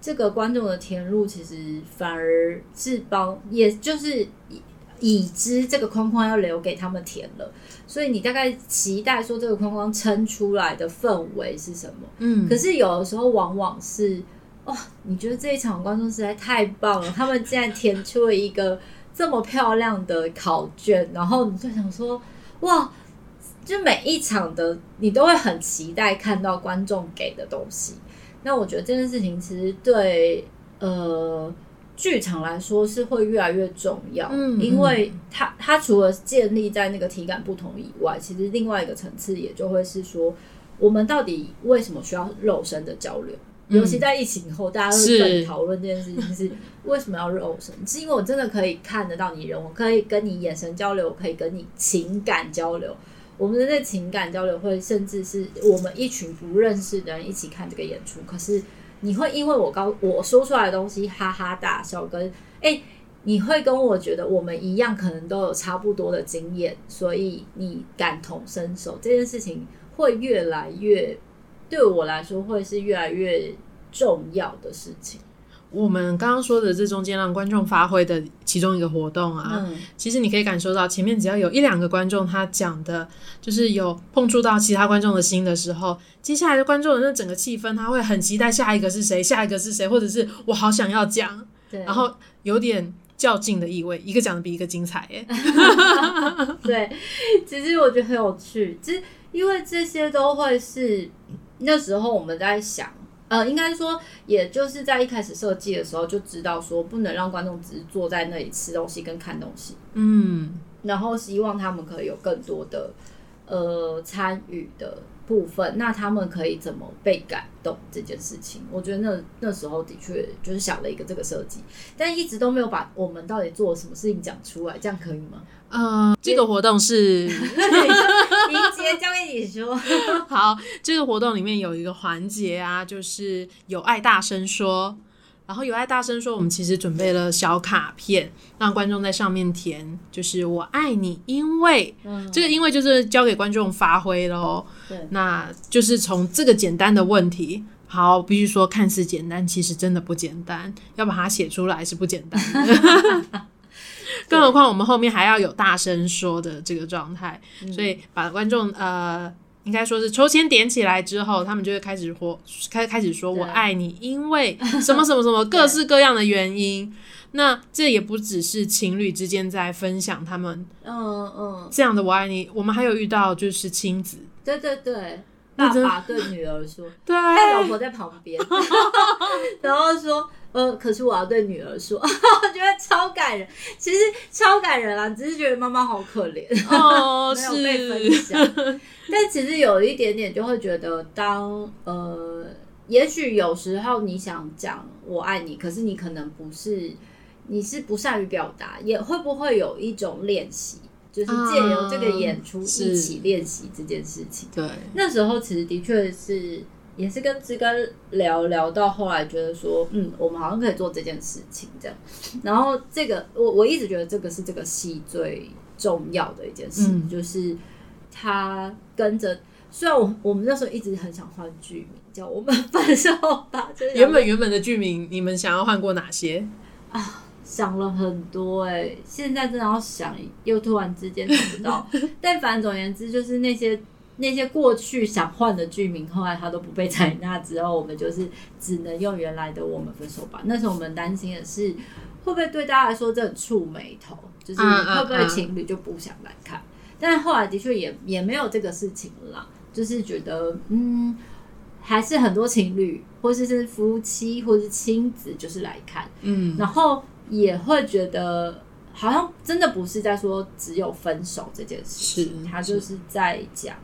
这个观众的填入，其实反而是帮，也就是已已知这个框框要留给他们填了。所以你大概期待说这个框框撑出来的氛围是什么？嗯，可是有的时候往往是，哇，你觉得这一场观众实在太棒了，他们竟然填出了一个这么漂亮的考卷，然后你就想说。哇！就每一场的你都会很期待看到观众给的东西。那我觉得这件事情其实对呃剧场来说是会越来越重要，嗯，因为它它除了建立在那个体感不同以外，其实另外一个层次也就会是说，我们到底为什么需要肉身的交流？尤其在疫情以后，大家都在讨论这件事情是为什么要肉身？是因为我真的可以看得到你人，我可以跟你眼神交流，我可以跟你情感交流。我们的那情感交流会，甚至是我们一群不认识的人一起看这个演出，可是你会因为我刚我说出来的东西哈哈大笑，跟哎，你会跟我觉得我们一样，可能都有差不多的经验，所以你感同身受这件事情会越来越。对我来说，会是越来越重要的事情。我们刚刚说的这中间让观众发挥的其中一个活动啊，其实你可以感受到，前面只要有一两个观众他讲的，就是有碰触到其他观众的心的时候，接下来的观众的那整个气氛，他会很期待下一个是谁，下一个是谁，或者是我好想要讲，然后有点较劲的意味，一个讲的比一个精彩，耶，对，其实我觉得很有趣，其实因为这些都会是。那时候我们在想，呃，应该说，也就是在一开始设计的时候就知道说，不能让观众只是坐在那里吃东西跟看东西，嗯，然后希望他们可以有更多的呃参与的部分，那他们可以怎么被感动这件事情，我觉得那那时候的确就是想了一个这个设计，但一直都没有把我们到底做了什么事情讲出来，这样可以吗？呃，这个活动是，林杰交给你说。好，这个活动里面有一个环节啊，就是有爱大声说。然后有爱大声说，我们其实准备了小卡片，让观众在上面填，就是我爱你，因为这个因为就是交给观众发挥喽。对，那就是从这个简单的问题，好，必须说看似简单，其实真的不简单，要把它写出来是不简单的。更何况我们后面还要有大声说的这个状态，所以把观众呃，应该说是抽签点起来之后，他们就会开始活开开始说我爱你，因为什么什么什么 各式各样的原因。那这也不只是情侣之间在分享他们嗯嗯。这样的我爱你，我们还有遇到就是亲子，对对对，爸爸对女儿说，对，老婆在旁边，然后说。呃，可是我要对女儿说，我觉得超感人，其实超感人啊，只是觉得妈妈好可怜，哦，没有被分享。但其实有一点点就会觉得，当呃，也许有时候你想讲我爱你，可是你可能不是，你是不善于表达，也会不会有一种练习，就是借由这个演出一起练习这件事情。对，那时候其实的确是。也是跟志根聊聊到后来，觉得说，嗯，我们好像可以做这件事情这样。然后这个，我我一直觉得这个是这个戏最重要的一件事，就是他跟着。虽然我我们那时候一直很想换剧名，叫我们分手吧。原本原本的剧名，你们想要换过哪些啊？想了很多哎，现在真的要想，又突然之间想不到。但反正总而言之，就是那些。那些过去想换的剧名，后来他都不被采纳，之后我们就是只能用原来的“我们分手吧”。那时候我们担心的是，会不会对大家来说这很触眉头，就是会不会情侣就不想来看？但后来的确也也没有这个事情了，就是觉得嗯，还是很多情侣或者是夫妻或者是亲子就是来看，嗯，然后也会觉得好像真的不是在说只有分手这件事情，他就是在讲。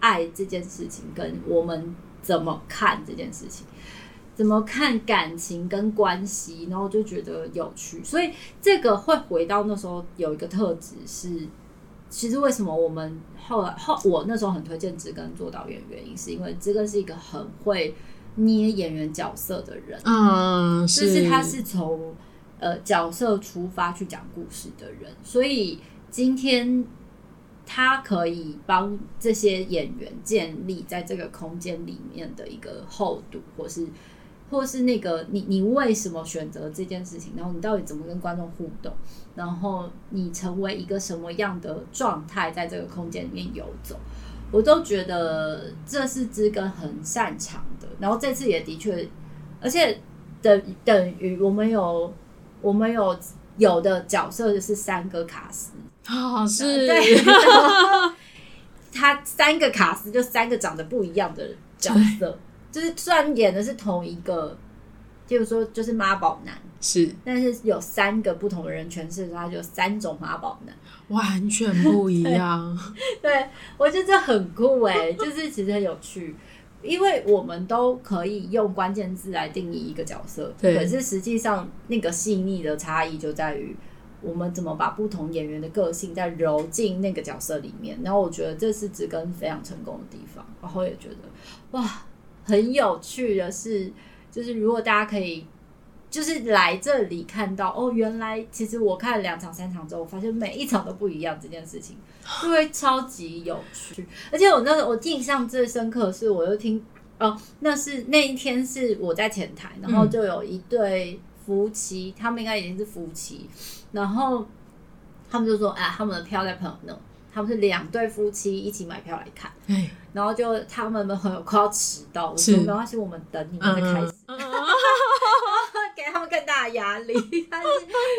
爱这件事情跟我们怎么看这件事情，怎么看感情跟关系，然后就觉得有趣。所以这个会回到那时候有一个特质是，其实为什么我们后来后我那时候很推荐植根做导演，原因是因为知根是一个很会捏演员角色的人，嗯，就是他是从呃角色出发去讲故事的人，所以今天他可以帮这些演员建立在这个空间里面的一个厚度，或是或是那个你你为什么选择这件事情，然后你到底怎么跟观众互动，然后你成为一个什么样的状态在这个空间里面游走，我都觉得这是知根很擅长的。然后这次也的确，而且等等于我们有我们有有的角色就是三个卡司，啊，是，对，他三个卡司就三个长得不一样的角色，就是虽然演的是同一个，就是说就是妈宝男，是。但是有三个不同的人诠释，他就有三种妈宝男。完全不一样。对我觉得这很酷哎，就是其实很有趣。因为我们都可以用关键字来定义一个角色，对。可是实际上那个细腻的差异就在于我们怎么把不同演员的个性再揉进那个角色里面。然后我觉得这是知根非常成功的地方，然后也觉得哇，很有趣的是，就是如果大家可以。就是来这里看到哦，原来其实我看了两场、三场之后，我发现每一场都不一样，这件事情就会超级有趣。而且我那个我印象最深刻是，我又听哦，那是那一天是我在前台，然后就有一对夫妻，他们应该已经是夫妻，然后他们就说：“哎，他们的票在朋友那。”他们是两对夫妻一起买票来看，哎，然后就他们的朋友快要迟到，我说没关系，我们等你们再开始。嗯给他们更大的压力，但是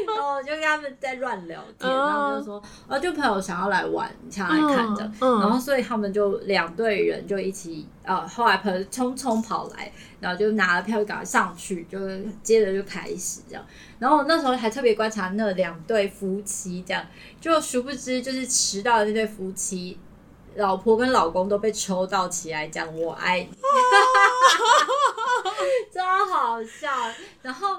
哦，就跟他们在乱聊天，嗯。然后就说，哦，就朋友想要来玩，想要来看的，嗯然后所以他们就两队人就一起，呃，后来朋友匆匆跑来，然后就拿了票就赶快上去，就接着就开始这样，然后我那时候还特别观察那两对夫妻，这样就殊不知就是迟到的那对夫妻。老婆跟老公都被抽到起来讲我爱你，超好笑。然后，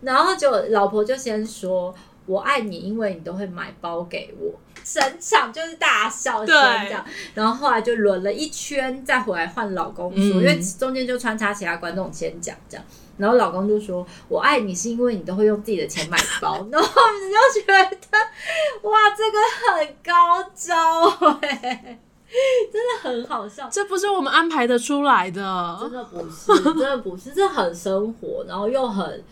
然后就老婆就先说我爱你，因为你都会买包给我。整场就是大笑声对这样，然后后来就轮了一圈，再回来换老公说，嗯因为中间就穿插其他观众先讲这样，然后老公就说我爱你是因为你都会用自己的钱买包，然后你就觉得哇，这个很高招哎、真的很好笑。这不是我们安排的出来的真的。的不是，真的不是，这很生活，然后又很，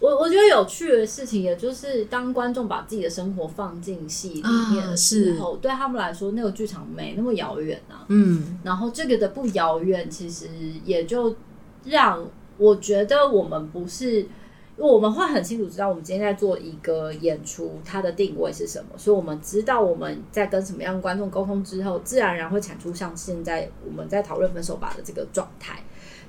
我我觉得有趣的事情，也就是当观众把自己的生活放进戏里面的时候，对他们来说，那个剧场没那么遥远啊。嗯，然后这个的不遥远，其实也就让我觉得我们不是。我们会很清楚知道我们今天在做一个演出，它的定位是什么，所以我们知道我们在跟什么样的观众沟通之后，自然而然会产出像现在我们在讨论分手吧的这个状态，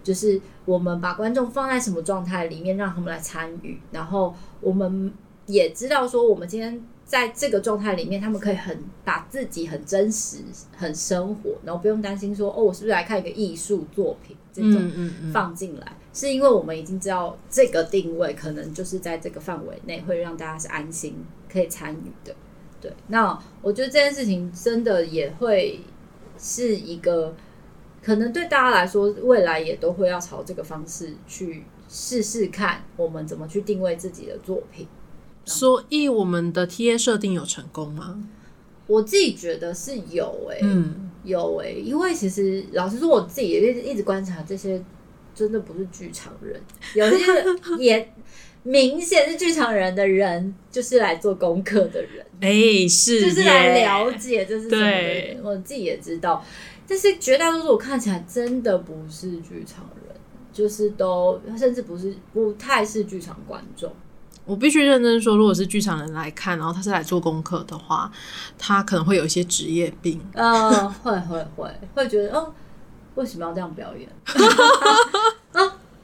就是我们把观众放在什么状态里面，让他们来参与，然后我们也知道说，我们今天在这个状态里面，他们可以很把自己很真实、很生活，然后不用担心说，哦，我是不是来看一个艺术作品这种嗯嗯嗯，放进来，是因为我们已经知道这个定位可能就是在这个范围内会让大家是安心可以参与的。对，那我觉得这件事情真的也会是一个，可能对大家来说，未来也都会要朝这个方式去试试看，我们怎么去定位自己的作品。所以我们的 TA 设定有成功吗？我自己觉得是有诶、嗯，有诶、因为其实老实说，我自己也一直一直观察这些，真的不是剧场人，有些也明显是剧场人的人，就是来做功课的人，哎，是就是来了解这是什么的对人。我自己也知道，但是绝大多数我看起来真的不是剧场人，就是都甚至不是不太是剧场观众。我必须认真说，如果是剧场人来看，然后他是来做功课的话，他可能会有一些职业病。呃，会会会会觉得，哦，为什么要这样表演？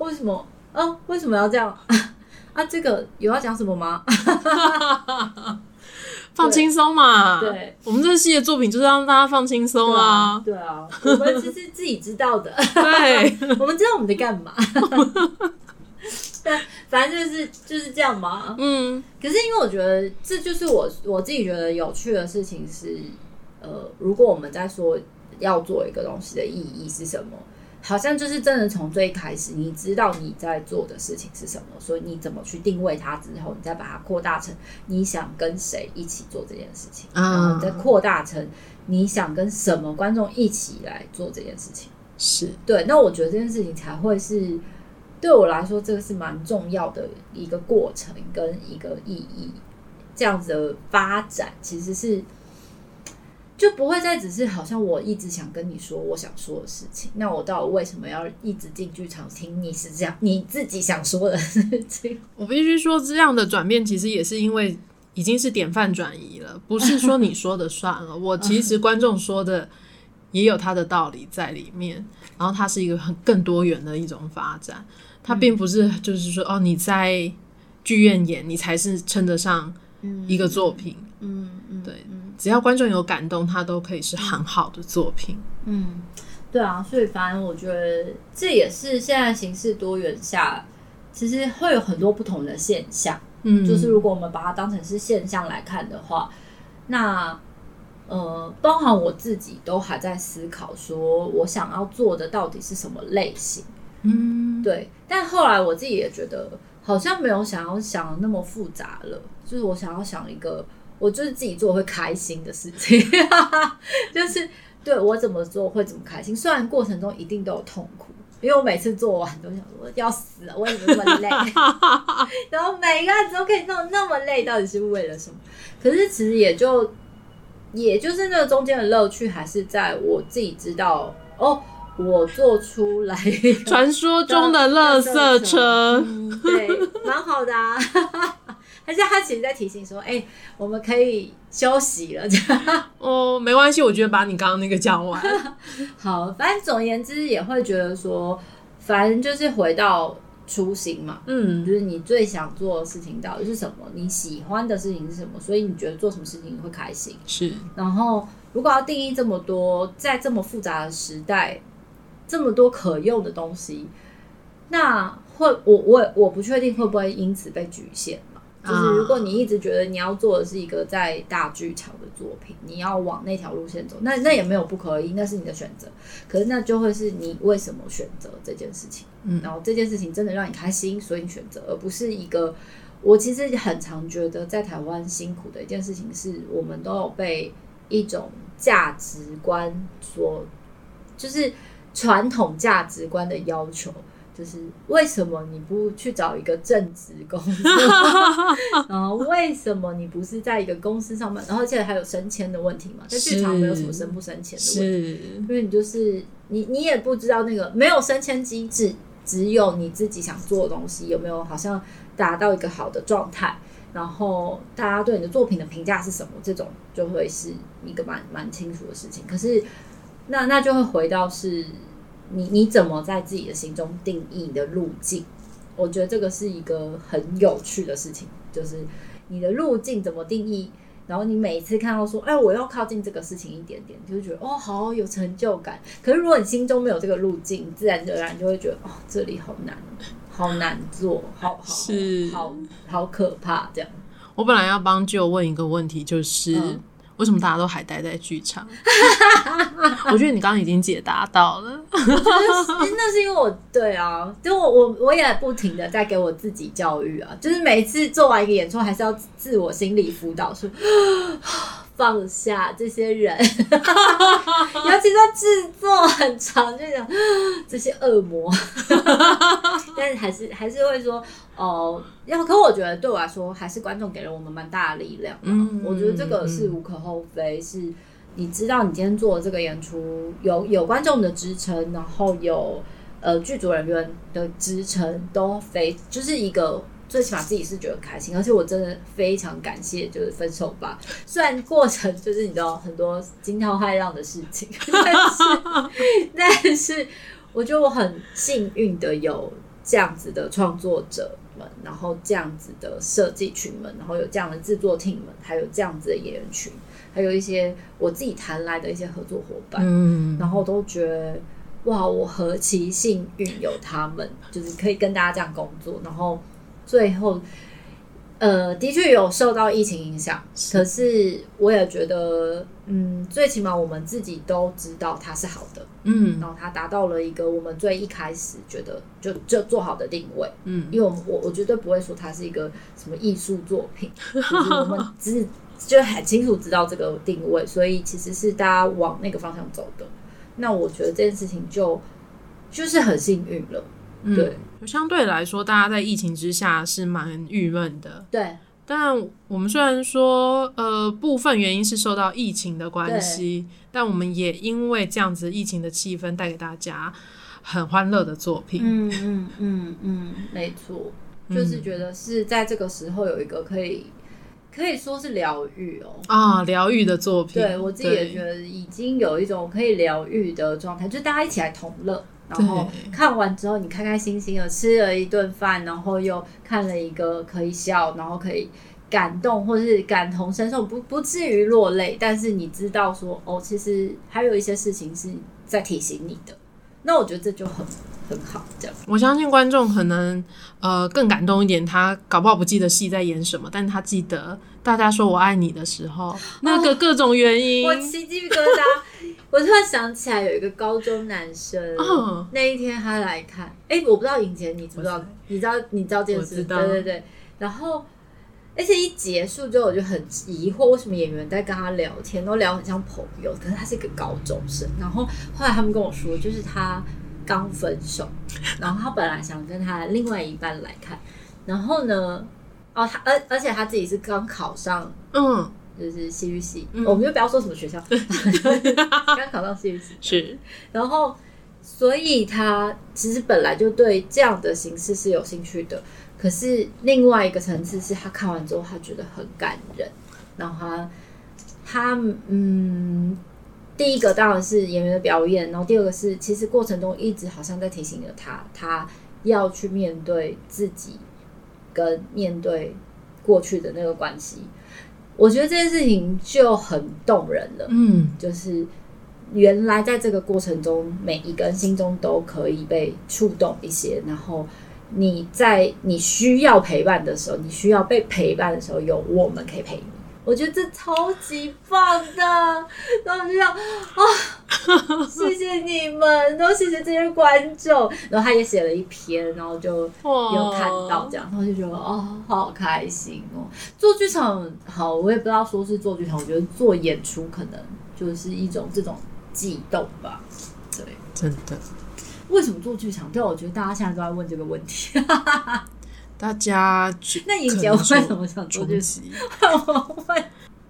啊，为什么？啊，为什么要这样？啊，这个有要讲什么吗？放轻松嘛，对，我们这系的作品就是让大家放轻松啊，对啊，我们其实自己知道的，对，我们知道我们在干嘛。反正就是就是这样嘛。嗯，可是因为我觉得这就是我我自己觉得有趣的事情是，呃，如果我们在说要做一个东西的意义是什么，好像就是真的从最开始你知道你在做的事情是什么，所以你怎么去定位它之后，你再把它扩大成你想跟谁一起做这件事情，啊然后你再扩大成你想跟什么观众一起来做这件事情。是，对，那我觉得这件事情才会是对我来说，这个是蛮重要的一个过程跟一个意义。这样子的发展其实是就不会再只是好像我一直想跟你说我想说的事情，那我到底为什么要一直进剧场听你是这样你自己想说的事情？我必须说，这样的转变其实也是因为已经是典范转移了，不是说你说的算了。我其实观众说的也有他的道理在里面，然后它是一个很更多元的一种发展。它并不是就是说哦，你在剧院演，你才是称得上一个作品。嗯嗯，对，只要观众有感动，它都可以是很好的作品。嗯，对啊，所以反正我觉得这也是现在形式多元下，其实会有很多不同的现象。嗯，就是如果我们把它当成是现象来看的话，那呃，包含我自己都还在思考，说我想要做的到底是什么类型。嗯，对，但后来我自己也觉得，好像没有想要想的那么复杂了。就是我想要想一个，我就是自己做会开心的事情，就是对我怎么做会怎么开心。虽然过程中一定都有痛苦，因为我每次做完都想说要死了，为什么那么累？然后每个案子都可以弄那么累，到底是为了什么？可是其实也就也就是那个中间的乐趣，还是在我自己知道哦。我做出来一个传说中的垃圾车，嗯，对，蛮好的啊。还是他其实在提醒说，哎、我们可以休息了。这样哦，没关系，我觉得把你刚刚那个讲完。好，反正总而言之也会觉得说，反正就是回到初心嘛，嗯就嗯，是你最想做的事情到底是什么，你喜欢的事情是什么，所以你觉得做什么事情你会开心。是，然后，如果要定义这么多，在这么复杂的时代，这么多可用的东西，那会我我我不确定会不会因此被局限嘛？就是如果你一直觉得你要做的是一个在大剧场的作品，你要往那条路线走，那那也没有不可以，那是你的选择。可是那就会是你为什么选择这件事情，嗯然后这件事情真的让你开心，所以你选择，而不是一个。我其实很常觉得在台湾辛苦的一件事情是，我们都有被一种价值观所，就是传统价值观的要求，就是为什么你不去找一个正职工作？然后为什么你不是在一个公司上班？然后而且还有升迁的问题嘛，在剧场没有什么升不升迁的问题，因为你就是你你也不知道那个没有升迁机制，只有你自己想做的东西有没有好像达到一个好的状态。然后大家对你的作品的评价是什么？这种就会是一个蛮蛮清楚的事情。可是那那就会回到是你你怎么在自己的心中定义你的路径？我觉得这个是一个很有趣的事情，就是你的路径怎么定义。然后你每一次看到说，哎，我要靠近这个事情一点点，就会觉得哦，好有成就感。可是如果你心中没有这个路径，自然而然就会觉得哦，这里好难，好难做，好好是好好可怕这样。我本来要帮舅问一个问题，就是、嗯为什么大家都还待在剧场？我觉得你刚刚已经解答到了。就是那是因为我对啊，就我我我也不停的在给我自己教育啊，就是每次做完一个演出，还是要自我心理辅导，说 放下这些人，尤其是制作很长，就讲这些恶魔，但是还是还是会说哦，要可我觉得对我来说，还是观众给了我们蛮大的力量、啊，嗯我觉得这个是无可厚非，是。你知道你今天做的这个演出有有观众的支撑，然后有呃剧组人员的支撑，都非就是一个最起码自己是觉得开心，而且我真的非常感谢就是分手吧，虽然过程就是你知道很多惊涛骇浪的事情，但 是但是我觉得我很幸运的有这样子的创作者们，然后这样子的设计群们，然后有这样的制作 team 们，还有这样子的演员群。还有一些我自己谈来的一些合作伙伴，嗯，然后都觉得哇，我何其幸运有他们，就是可以跟大家这样工作，然后最后，呃，的确有受到疫情影响，可是我也觉得，嗯，最起码我们自己都知道它是好的，嗯然后它达到了一个我们最一开始觉得就就做好的定位。嗯因为我们我我绝对不会说它是一个什么艺术作品，就是我们只是就很清楚知道这个定位，所以其实是大家往那个方向走的。那我觉得这件事情就就是很幸运了，嗯，对。相对来说，大家在疫情之下是蛮郁闷的。对。但我们虽然说，呃，部分原因是受到疫情的关系，但我们也因为这样子疫情的气氛，带给大家很欢乐的作品。嗯嗯嗯嗯，没错，就是觉得是在这个时候有一个可以可以说是疗愈哦。啊，疗愈的作品，对我自己也觉得已经有一种可以疗愈的状态，就大家一起来同乐，然后看完之后你开开心心的吃了一顿饭，然后又看了一个可以笑，然后可以感动或是感同身受，不不至于落泪，但是你知道说哦，其实还有一些事情是在提醒你的，那我觉得这就很很好，这样。我相信观众可能呃更感动一点，他搞不好不记得戏在演什么，但是他记得大家说我爱你的时候，那个各种原因。我起鸡皮疙瘩。我突然想起来，有一个高中男生，嗯那一天他来看，哎、我不知道尹杰，你知不知道？你知道你知道这件事？知道对对对。然后，而且一结束之后，我就很疑惑，为什么演员在跟他聊天，都聊很像朋友，可是他是一个高中生。然后后来他们跟我说，就是他刚分手，然后他本来想跟他另外一半来看，然后呢，哦，他而而且他自己是刚考上嗯，就是戏剧系，嗯我们就不要说什么学校，刚考到戏剧系，是然后所以他其实本来就对这样的形式是有兴趣的，可是另外一个层次是他看完之后他觉得很感人，然后他他嗯。第一个当然是演员的表演，然后第二个是其实过程中一直好像在提醒着他，他要去面对自己跟面对过去的那个关系。我觉得这件事情就很动人了，嗯就是原来在这个过程中，每一个人心中都可以被触动一些，然后你在你需要陪伴的时候，你需要被陪伴的时候，有我们可以陪你。我觉得这超级棒的，然后我就想啊，谢谢你们，然后谢谢这些观众，然后他也写了一篇，然后就有看到这样，然后就觉得哦，好开心哦。做剧场好，我也不知道说是做剧场，我觉得做演出可能就是一种这种悸动吧。对，真的，为什么做剧场？对，我觉得大家现在都在问这个问题。大家觉那莹姐，我为什么想做剧冲击？场？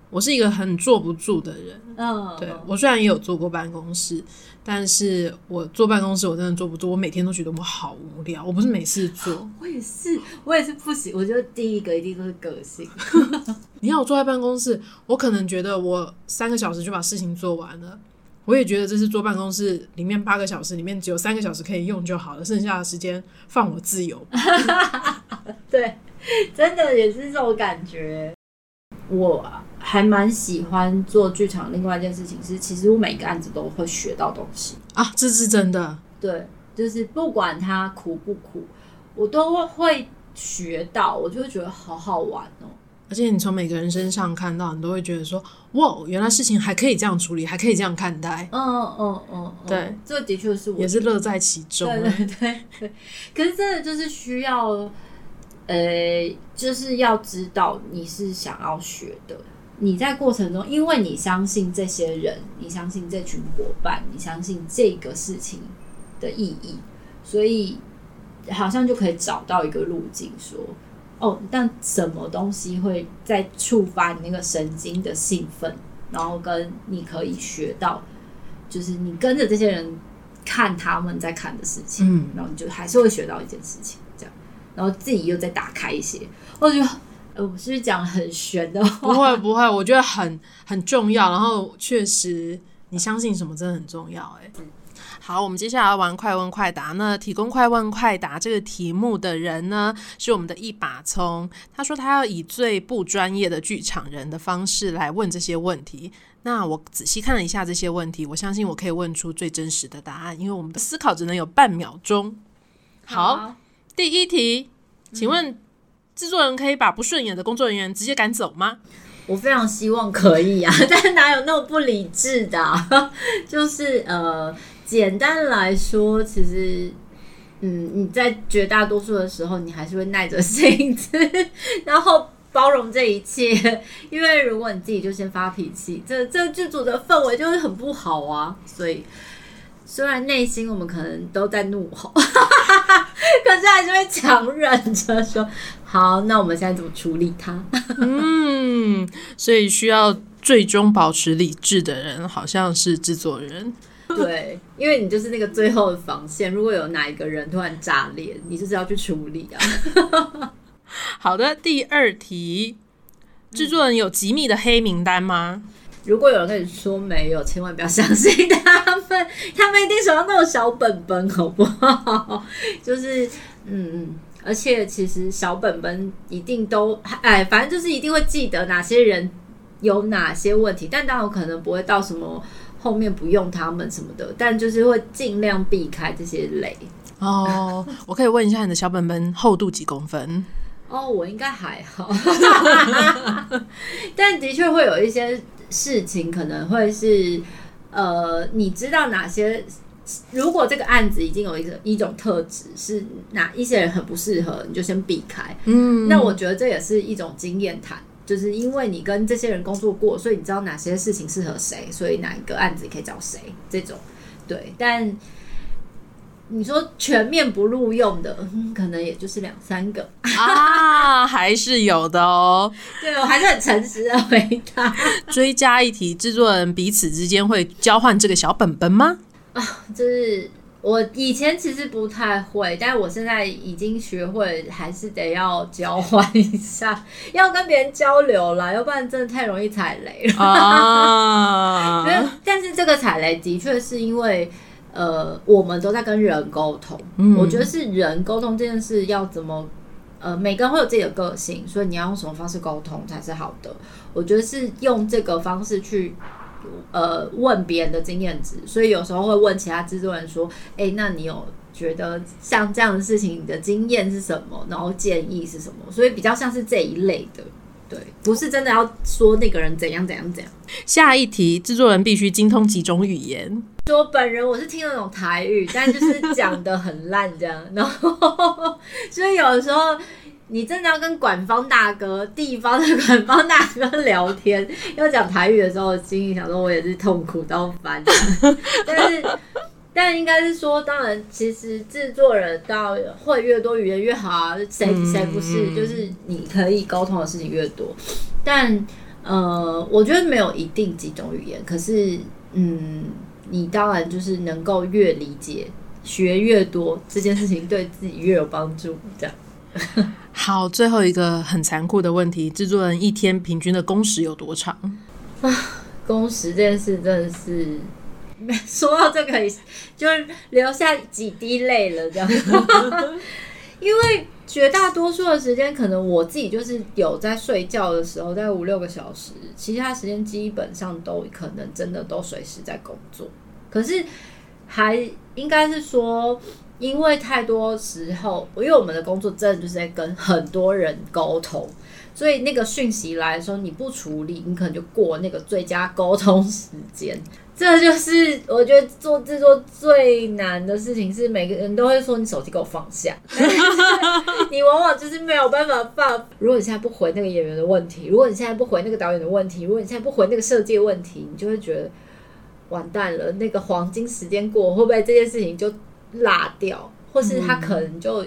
我是一个很坐不住的人。嗯，对我虽然也有坐过办公室，但是我坐办公室我真的坐不住，我每天都觉得我好无聊。我不是没事做，我也是，我也是不行。我觉得第一个一定都是个性。你要我坐在办公室，我可能觉得我三个小时就把事情做完了。我也觉得这是坐办公室里面八个小时里面只有三个小时可以用就好了，剩下的时间放我自由。对，真的也是这种感觉。我还蛮喜欢做剧场。另外一件事情是，其实我每个案子都会学到东西。啊，这是真的。对，就是不管它苦不苦，我都会学到，我就会觉得好好玩哦。而且你从每个人身上看到，你都会觉得说，哇，原来事情还可以这样处理，还可以这样看待，嗯嗯嗯，嗯对，这的确是我也是乐在其中。对对对对，可是真的就是需要，呃，就是要知道你是想要学的。你在过程中，因为你相信这些人，你相信这群伙伴，你相信这个事情的意义，所以好像就可以找到一个路径，说哦，但什么东西会在触发你那个神经的兴奋，然后跟你可以学到，就是你跟着这些人看他们在看的事情，嗯，然后你就还是会学到一件事情，这样，然后自己又再打开一些，我觉得。呃，我是不是讲很玄的不话？会不会，我觉得很很重要。然后确实，你相信什么真的很重要。哎，好，我们接下来要玩快问快答。那提供快问快答这个题目的人呢，是我们的一把葱。他说他要以最不专业的剧场人的方式来问这些问题。那我仔细看了一下这些问题，我相信我可以问出最真实的答案，因为我们的思考只能有半秒钟。好，第一题，请问制作人可以把不顺眼的工作人员直接赶走吗？我非常希望可以啊，但哪有那么不理智的啊、就是呃，简单来说，其实。嗯，你在绝大多数的时候，你还是会耐着性子，然后包容这一切。因为如果你自己就先发脾气，这这剧组的氛围就会很不好啊。所以，虽然内心我们可能都在怒吼，可是还是会强忍着说：“好，那我们现在怎么处理它？”嗯，所以需要最终保持理智的人，好像是制作人。对，因为你就是那个最后的防线。如果有哪一个人突然炸裂，你就是要去处理啊。好的，第二题，制作人有机密的黑名单吗？如果有人跟你说没有，千万不要相信他们，他们一定手上都有小本本，好不好？就是，嗯，而且其实小本本一定都，哎，反正就是一定会记得哪些人有哪些问题，但当然可能不会到什么。后面不用他们什么的，但就是会尽量避开这些雷。哦，我可以问一下你的小本本厚度几公分？哦，我应该还好，但的确会有一些事情可能会是，呃，你知道哪些？如果这个案子已经有一个一种特质是哪一些人很不适合，你就先避开。嗯，那我觉得这也是一种经验谈。就是因为你跟这些人工作过，所以你知道哪些事情适合谁，所以哪一个案子可以找谁这种。对，但你说全面不录用的，嗯、可能也就是两三个啊，还是有的哦。对我还是很诚实的回答。追加一题，制作人彼此之间会交换这个小本本吗？啊，就是。我以前其实不太会，但我现在已经学会，还是得要交换一下，要跟别人交流啦，要不然真的太容易踩雷了。啊，但是这个踩雷的确是因为，呃，我们都在跟人沟通，嗯我觉得是人沟通这件事要怎么，呃，每个人会有自己的个性，所以你要用什么方式沟通才是好的。我觉得是用这个方式去。呃，问别人的经验值，所以有时候会问其他制作人说：“哎、欸，那你有觉得像这样的事情，你的经验是什么？然后建议是什么？”所以比较像是这一类的，对，不是真的要说那个人怎样怎样怎样。下一题，制作人必须精通几种语言？我本人我是听那种台语，但就是讲的很烂这样，然后所以有时候。你真的要跟管方大哥、地方的管方大哥聊天，要讲台语的时候，心里想说，我也是痛苦到翻。但是，但应该是说，当然，其实制作人到会越多语言越好啊，谁谁不是？就是你可以沟通的事情越多。但呃，我觉得没有一定几种语言，可是嗯，你当然就是能够越理解、学越多，这件事情对自己越有帮助，这样。好，最后一个很残酷的问题：制作人一天平均的工时有多长？啊，工时这件事真的是，说到这个就流下几滴泪了，这样。因为绝大多数的时间，可能我自己就是有在睡觉的时候，在五六个小时，其他时间基本上都可能真的都随时在工作。可是还应该是说。因为太多时候，因为我们的工作真的就是在跟很多人沟通，所以那个讯息来的时候，你不处理，你可能就过那个最佳沟通时间。这就是我觉得做制作最难的事情，是每个人都会说你手机给我放下，你往往就是没有办法放。如果你现在不回那个演员的问题，如果你现在不回那个导演的问题，如果你现在不回那个设计的问题，你就会觉得完蛋了，那个黄金时间过，会不会这件事情就？落掉，或是他可能就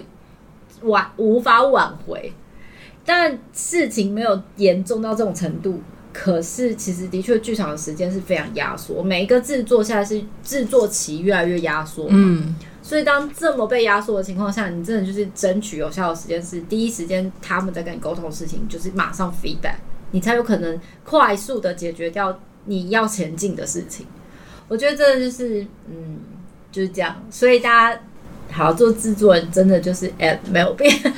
挽无法挽回，但事情没有严重到这种程度。可是其实的确，剧场的时间是非常压缩，每一个制作下来是制作期越来越压缩。嗯，所以当这么被压缩的情况下，你真的就是争取有效的时间是第一时间他们在跟你沟通的事情，就是马上 feedback，你才有可能快速的解决掉你要前进的事情。我觉得这就是嗯。就是这样，所以大家好做制作人真的就是 M 没有变的，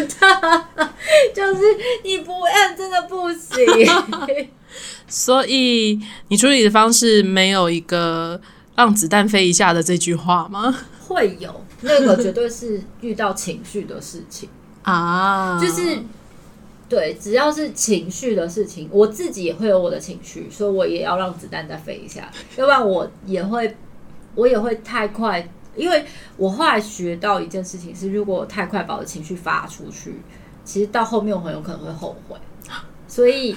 就是你不 M 真的不行。所以你处理的方式没有一个让子弹飞一下的这句话吗？会有，那个绝对是遇到情绪的事情 啊，就是对，只要是情绪的事情，我自己也会有我的情绪，所以我也要让子弹再飞一下，要不然我也会，我也会太快。因为我后来学到一件事情是，如果我太快把我的情绪发出去，其实到后面我很有可能会后悔。所以，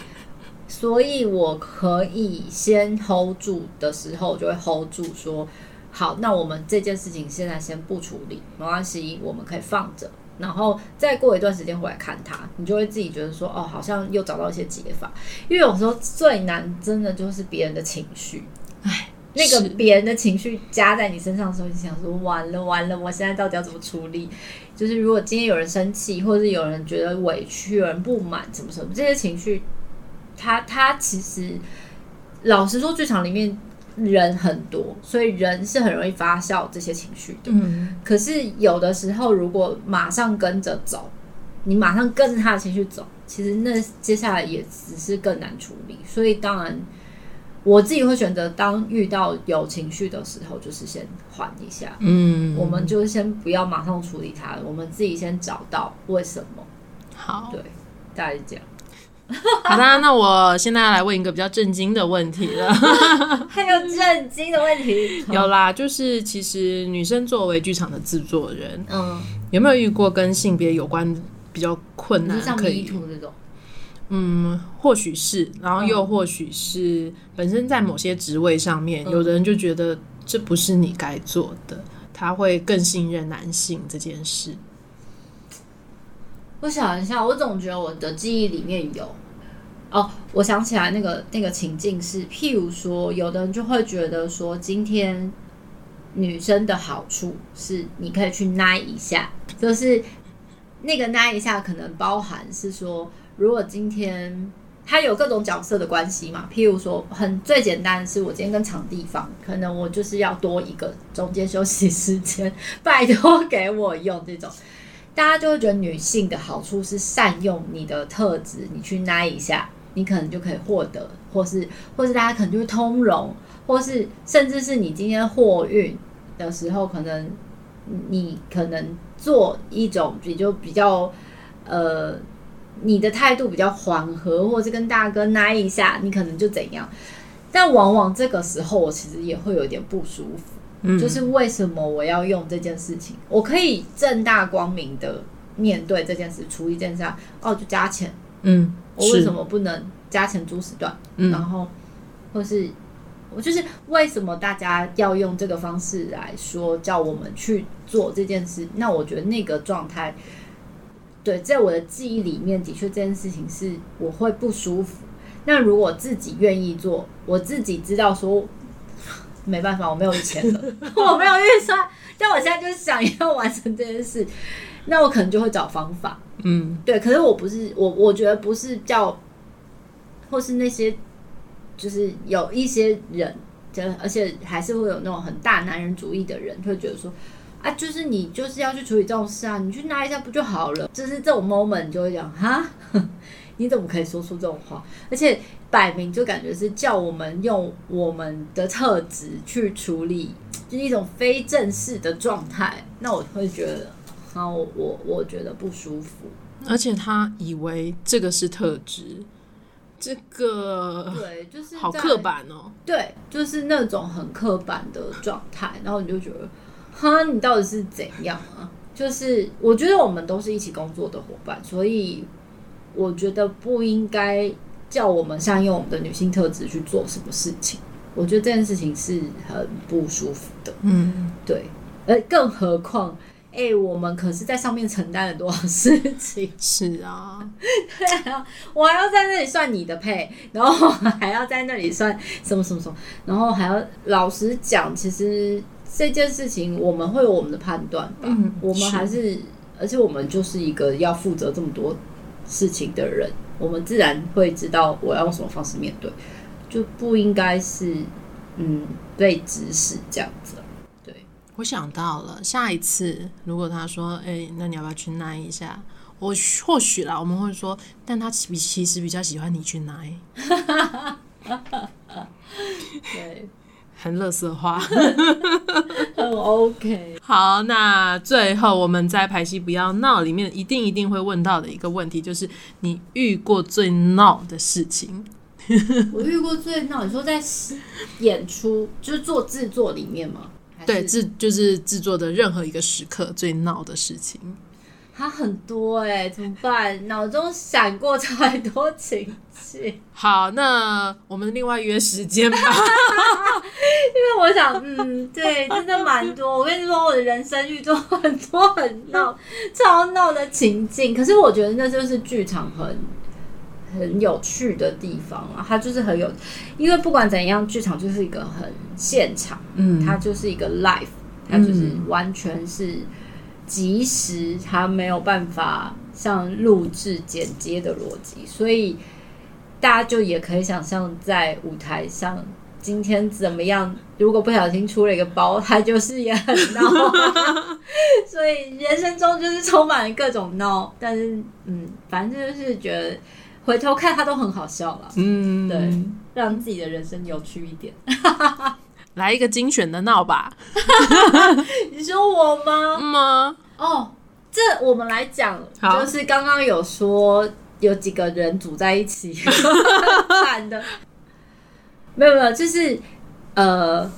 所以我可以先 hold 住的时候，就会 hold 住，说好，那我们这件事情现在先不处理，没关系，我们可以放着。然后再过一段时间回来看它，你就会自己觉得说，哦，好像又找到一些解法。因为有时候最难真的就是别人的情绪，唉，那个别人的情绪加在你身上的时候，你想说完了完了，我现在到底要怎么处理？就是如果今天有人生气，或者是有人觉得委屈、有人不满，什么什么这些情绪，他他其实老实说，剧场里面人很多，所以人是很容易发酵这些情绪的。嗯，可是有的时候，如果马上跟着走，你马上跟着他的情绪走，其实那接下来也只是更难处理。所以当然，我自己会选择，当遇到有情绪的时候，就是先缓一下，嗯，我们就先不要马上处理它，我们自己先找到为什么。好对，大概是这样。好的，那我现在要来问一个比较震惊的问题了。还有震惊的问题，有啦，就是其实女生作为剧场的制作人，嗯，有没有遇过跟性别有关比较困难？像可 Me 以，Too 这种，嗯，或许是，然后又或许是本身在某些职位上面，嗯有的人就觉得这不是你该做的，他会更信任男性这件事。我想一下，我总觉得我的记忆里面有。哦，我想起来那个那个情境是，譬如说，有的人就会觉得说，今天女生的好处是你可以去奶一下，就是那个奶一下可能包含是说，如果今天他有各种角色的关系嘛，譬如说，很最简单的是，我今天跟场地方，可能我就是要多一个中间休息时间，拜托给我用这种。大家就会觉得女性的好处是善用你的特质，你去拉一下，你可能就可以获得，或是或是大家可能就会通融，或是甚至是你今天货运的时候，可能你可能做一种比就比较呃，你的态度比较缓和，或是跟大哥奶一下，你可能就怎样。但往往这个时候，我其实也会有点不舒服。嗯，就是为什么我要用这件事情？我可以正大光明的面对这件事，处理这件事啊，哦，就加钱。嗯，我为什么不能加钱租时段？嗯然后或是我就是为什么大家要用这个方式来说叫我们去做这件事？那我觉得那个状态，对，在我的记忆里面，的确这件事情是我会不舒服。那如果自己愿意做，我自己知道说没办法，我没有钱了，我没有预算，但我现在就是想要完成这件事，那我可能就会找方法。嗯对，可是我不是我，我觉得不是叫，或是那些，就是有一些人，就而且还是会有那种很大男人主义的人，会觉得说，啊，就是你就是要去处理这种事啊，你去拿一下不就好了？就是这种 moment 你就会讲，哈，你怎么可以说出这种话？而且摆明就感觉是叫我们用我们的特质去处理，就是一种非正式的状态，那我会觉得。然后我我我觉得不舒服，而且他以为这个是特质，这个对，就是好刻板哦。对，就是那种很刻板的状态，然后你就觉得，哈，你到底是怎样啊？就是我觉得我们都是一起工作的伙伴，所以我觉得不应该叫我们善用我们的女性特质去做什么事情。我觉得这件事情是很不舒服的，嗯，对，而更何况。哎、我们可是在上面承担了多少事情？是啊，对啊，我还要在那里算你的配，然后还要在那里算什么什么什么，然后还要老实讲，其实这件事情我们会有我们的判断吧，嗯我们还是，而且我们就是一个要负责这么多事情的人，我们自然会知道我要用什么方式面对，就不应该是嗯被指使这样子。对，我想到了，下一次如果他说，哎、那你要不要去奶一下？我或许啦，我们会说，但他其其实比较喜欢你去拿。对，很乐色化。很 OK。好，那最后我们在排戏不要闹里面一定一定会问到的一个问题，就是你遇过最闹的事情。我遇过最闹，你说在演出就是做制作里面吗？对，制就是制作的任何一个时刻最闹的事情。它很多哎、怎么办？脑中闪过太多情节，好，那我们另外约时间吧。因为我想，嗯，对，真的蛮多。我跟你说，我的人生遇到很多很闹、超闹的情境，可是我觉得那就是剧场很很有趣的地方啊。它就是很有，因为不管怎样，剧场就是一个很现场，嗯它就是一个 life，它就是完全是即时，它没有办法像录制剪接的逻辑，所以大家就也可以想象在舞台上今天怎么样。如果不小心出了一个包，他就是也很闹，所以人生中就是充满了各种闹。但是，嗯，反正就是觉得回头看他都很好笑了，嗯，对，让自己的人生有趣一点。来一个精选的闹吧。你说我吗？嗯吗？哦，这我们来讲，就是刚刚有说有几个人组在一起，惨的，没有没有，就是呃，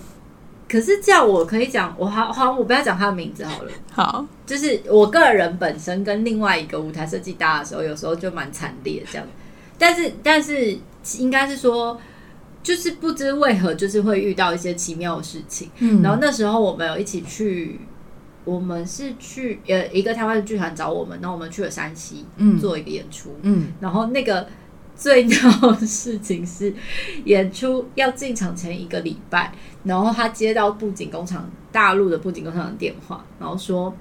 可是这样我可以讲，我好好，我不要讲他的名字好了。好，就是我个人本身跟另外一个舞台设计搭的时候，有时候就蛮惨烈这样，但是但是应该是说。就是不知为何，就是会遇到一些奇妙的事情。嗯然后那时候我们有一起去，我们是去呃一个台湾的剧团找我们，然后我们去了山西，嗯做一个演出。嗯然后那个最闹的事情是，演出要进场前一个礼拜，然后他接到布景工厂大陆的布景工厂的电话，然后说。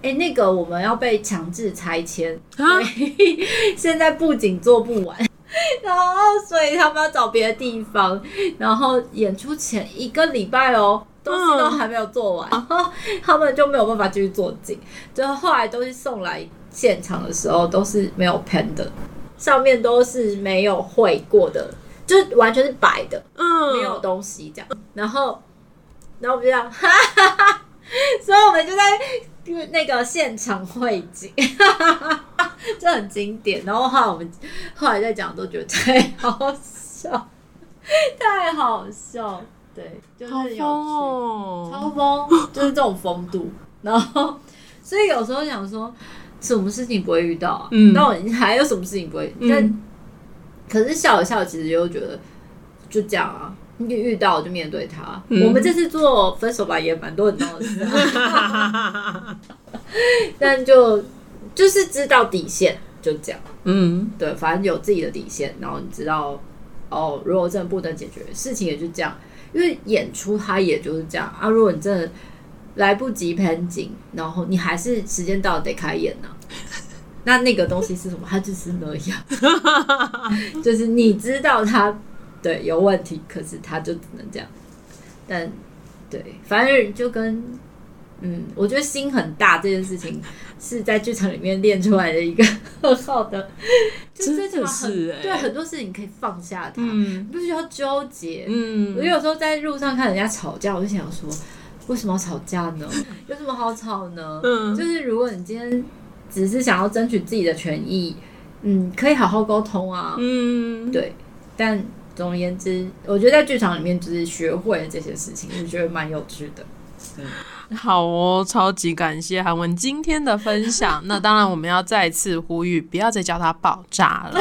哎，那个我们要被强制拆迁，啊 现在布景做不完，然后所以他们要找别的地方，然后演出前一个礼拜哦，东西都还没有做完，然后他们就没有办法继续做景，最后后来东西送来现场的时候都是没有 pen 的，上面都是没有绘过的，就是完全是白的，嗯，没有东西这样。然后，然后我们就这样，哈哈哈，所以我们就在那个现场汇景，这很经典。然后后来我们后来再讲都觉得太好笑，太好笑，对，就是有超哦。疯，就是这种风度。然后，所以有时候想说，什么事情不会遇到啊？嗯那我还有什么事情不会？嗯但可是笑一笑，其实又觉得就这样啊。你遇到就面对他。嗯我们这次做分手吧也蛮多很闹的事、啊，但就就是知道底线，就这样。嗯对，反正有自己的底线，然后你知道，哦，如果真的不能解决，事情也就这样。因为演出它也就是这样啊。如果你真的来不及喷景，然后你还是时间到了得开演呢、那那个东西是什么？它就是那样，就是你知道它对有问题，可是他就只能这样。但对，反正就跟嗯，我觉得心很大这件事情是在剧场里面练出来的一个 很好的，就是真的这场很是欸对很多事情可以放下它，嗯你不需要纠结。嗯我有时候在路上看人家吵架，我就想说，为什么要吵架呢？有什么好吵呢？嗯就是如果你今天只是想要争取自己的权益，嗯，可以好好沟通啊。嗯，对，但总而言之，我觉得在剧场里面就是学会了这些事情，我觉得蛮有趣的。好哦，超级感谢韩文今天的分享。那当然，我们要再次呼吁，不要再叫它爆炸了。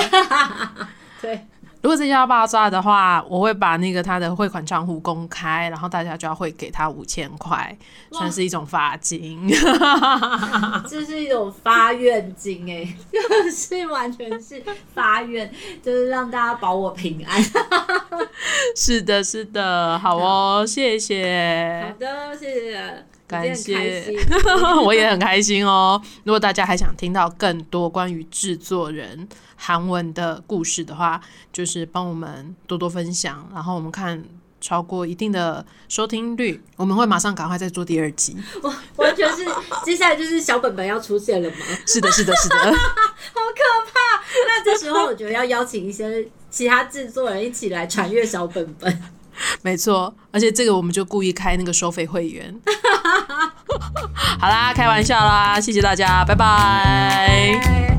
对，如果再叫它爆炸的话，我会把那个他的汇款账户公开，然后大家就要汇给他五千块，算是一种罚金。这是一种发愿金哎、就是完全是发愿，就是让大家保我平安。是的，是的，好哦，谢谢好。的，谢谢，感谢。我也很开心哦。如果大家还想听到更多关于制作人韩文的故事的话，就是帮我们多多分享，然后我们看超过一定的收听率，我们会马上赶快再做第二集。我完全是 接下来就是小本本要出现了吗？是的，是的，是的，好可怕！那这时候我觉得要邀请一些其他制作人一起来传阅小本本。没错，而且这个我们就故意开那个收费会员。好啦，开玩笑啦，谢谢大家，拜拜。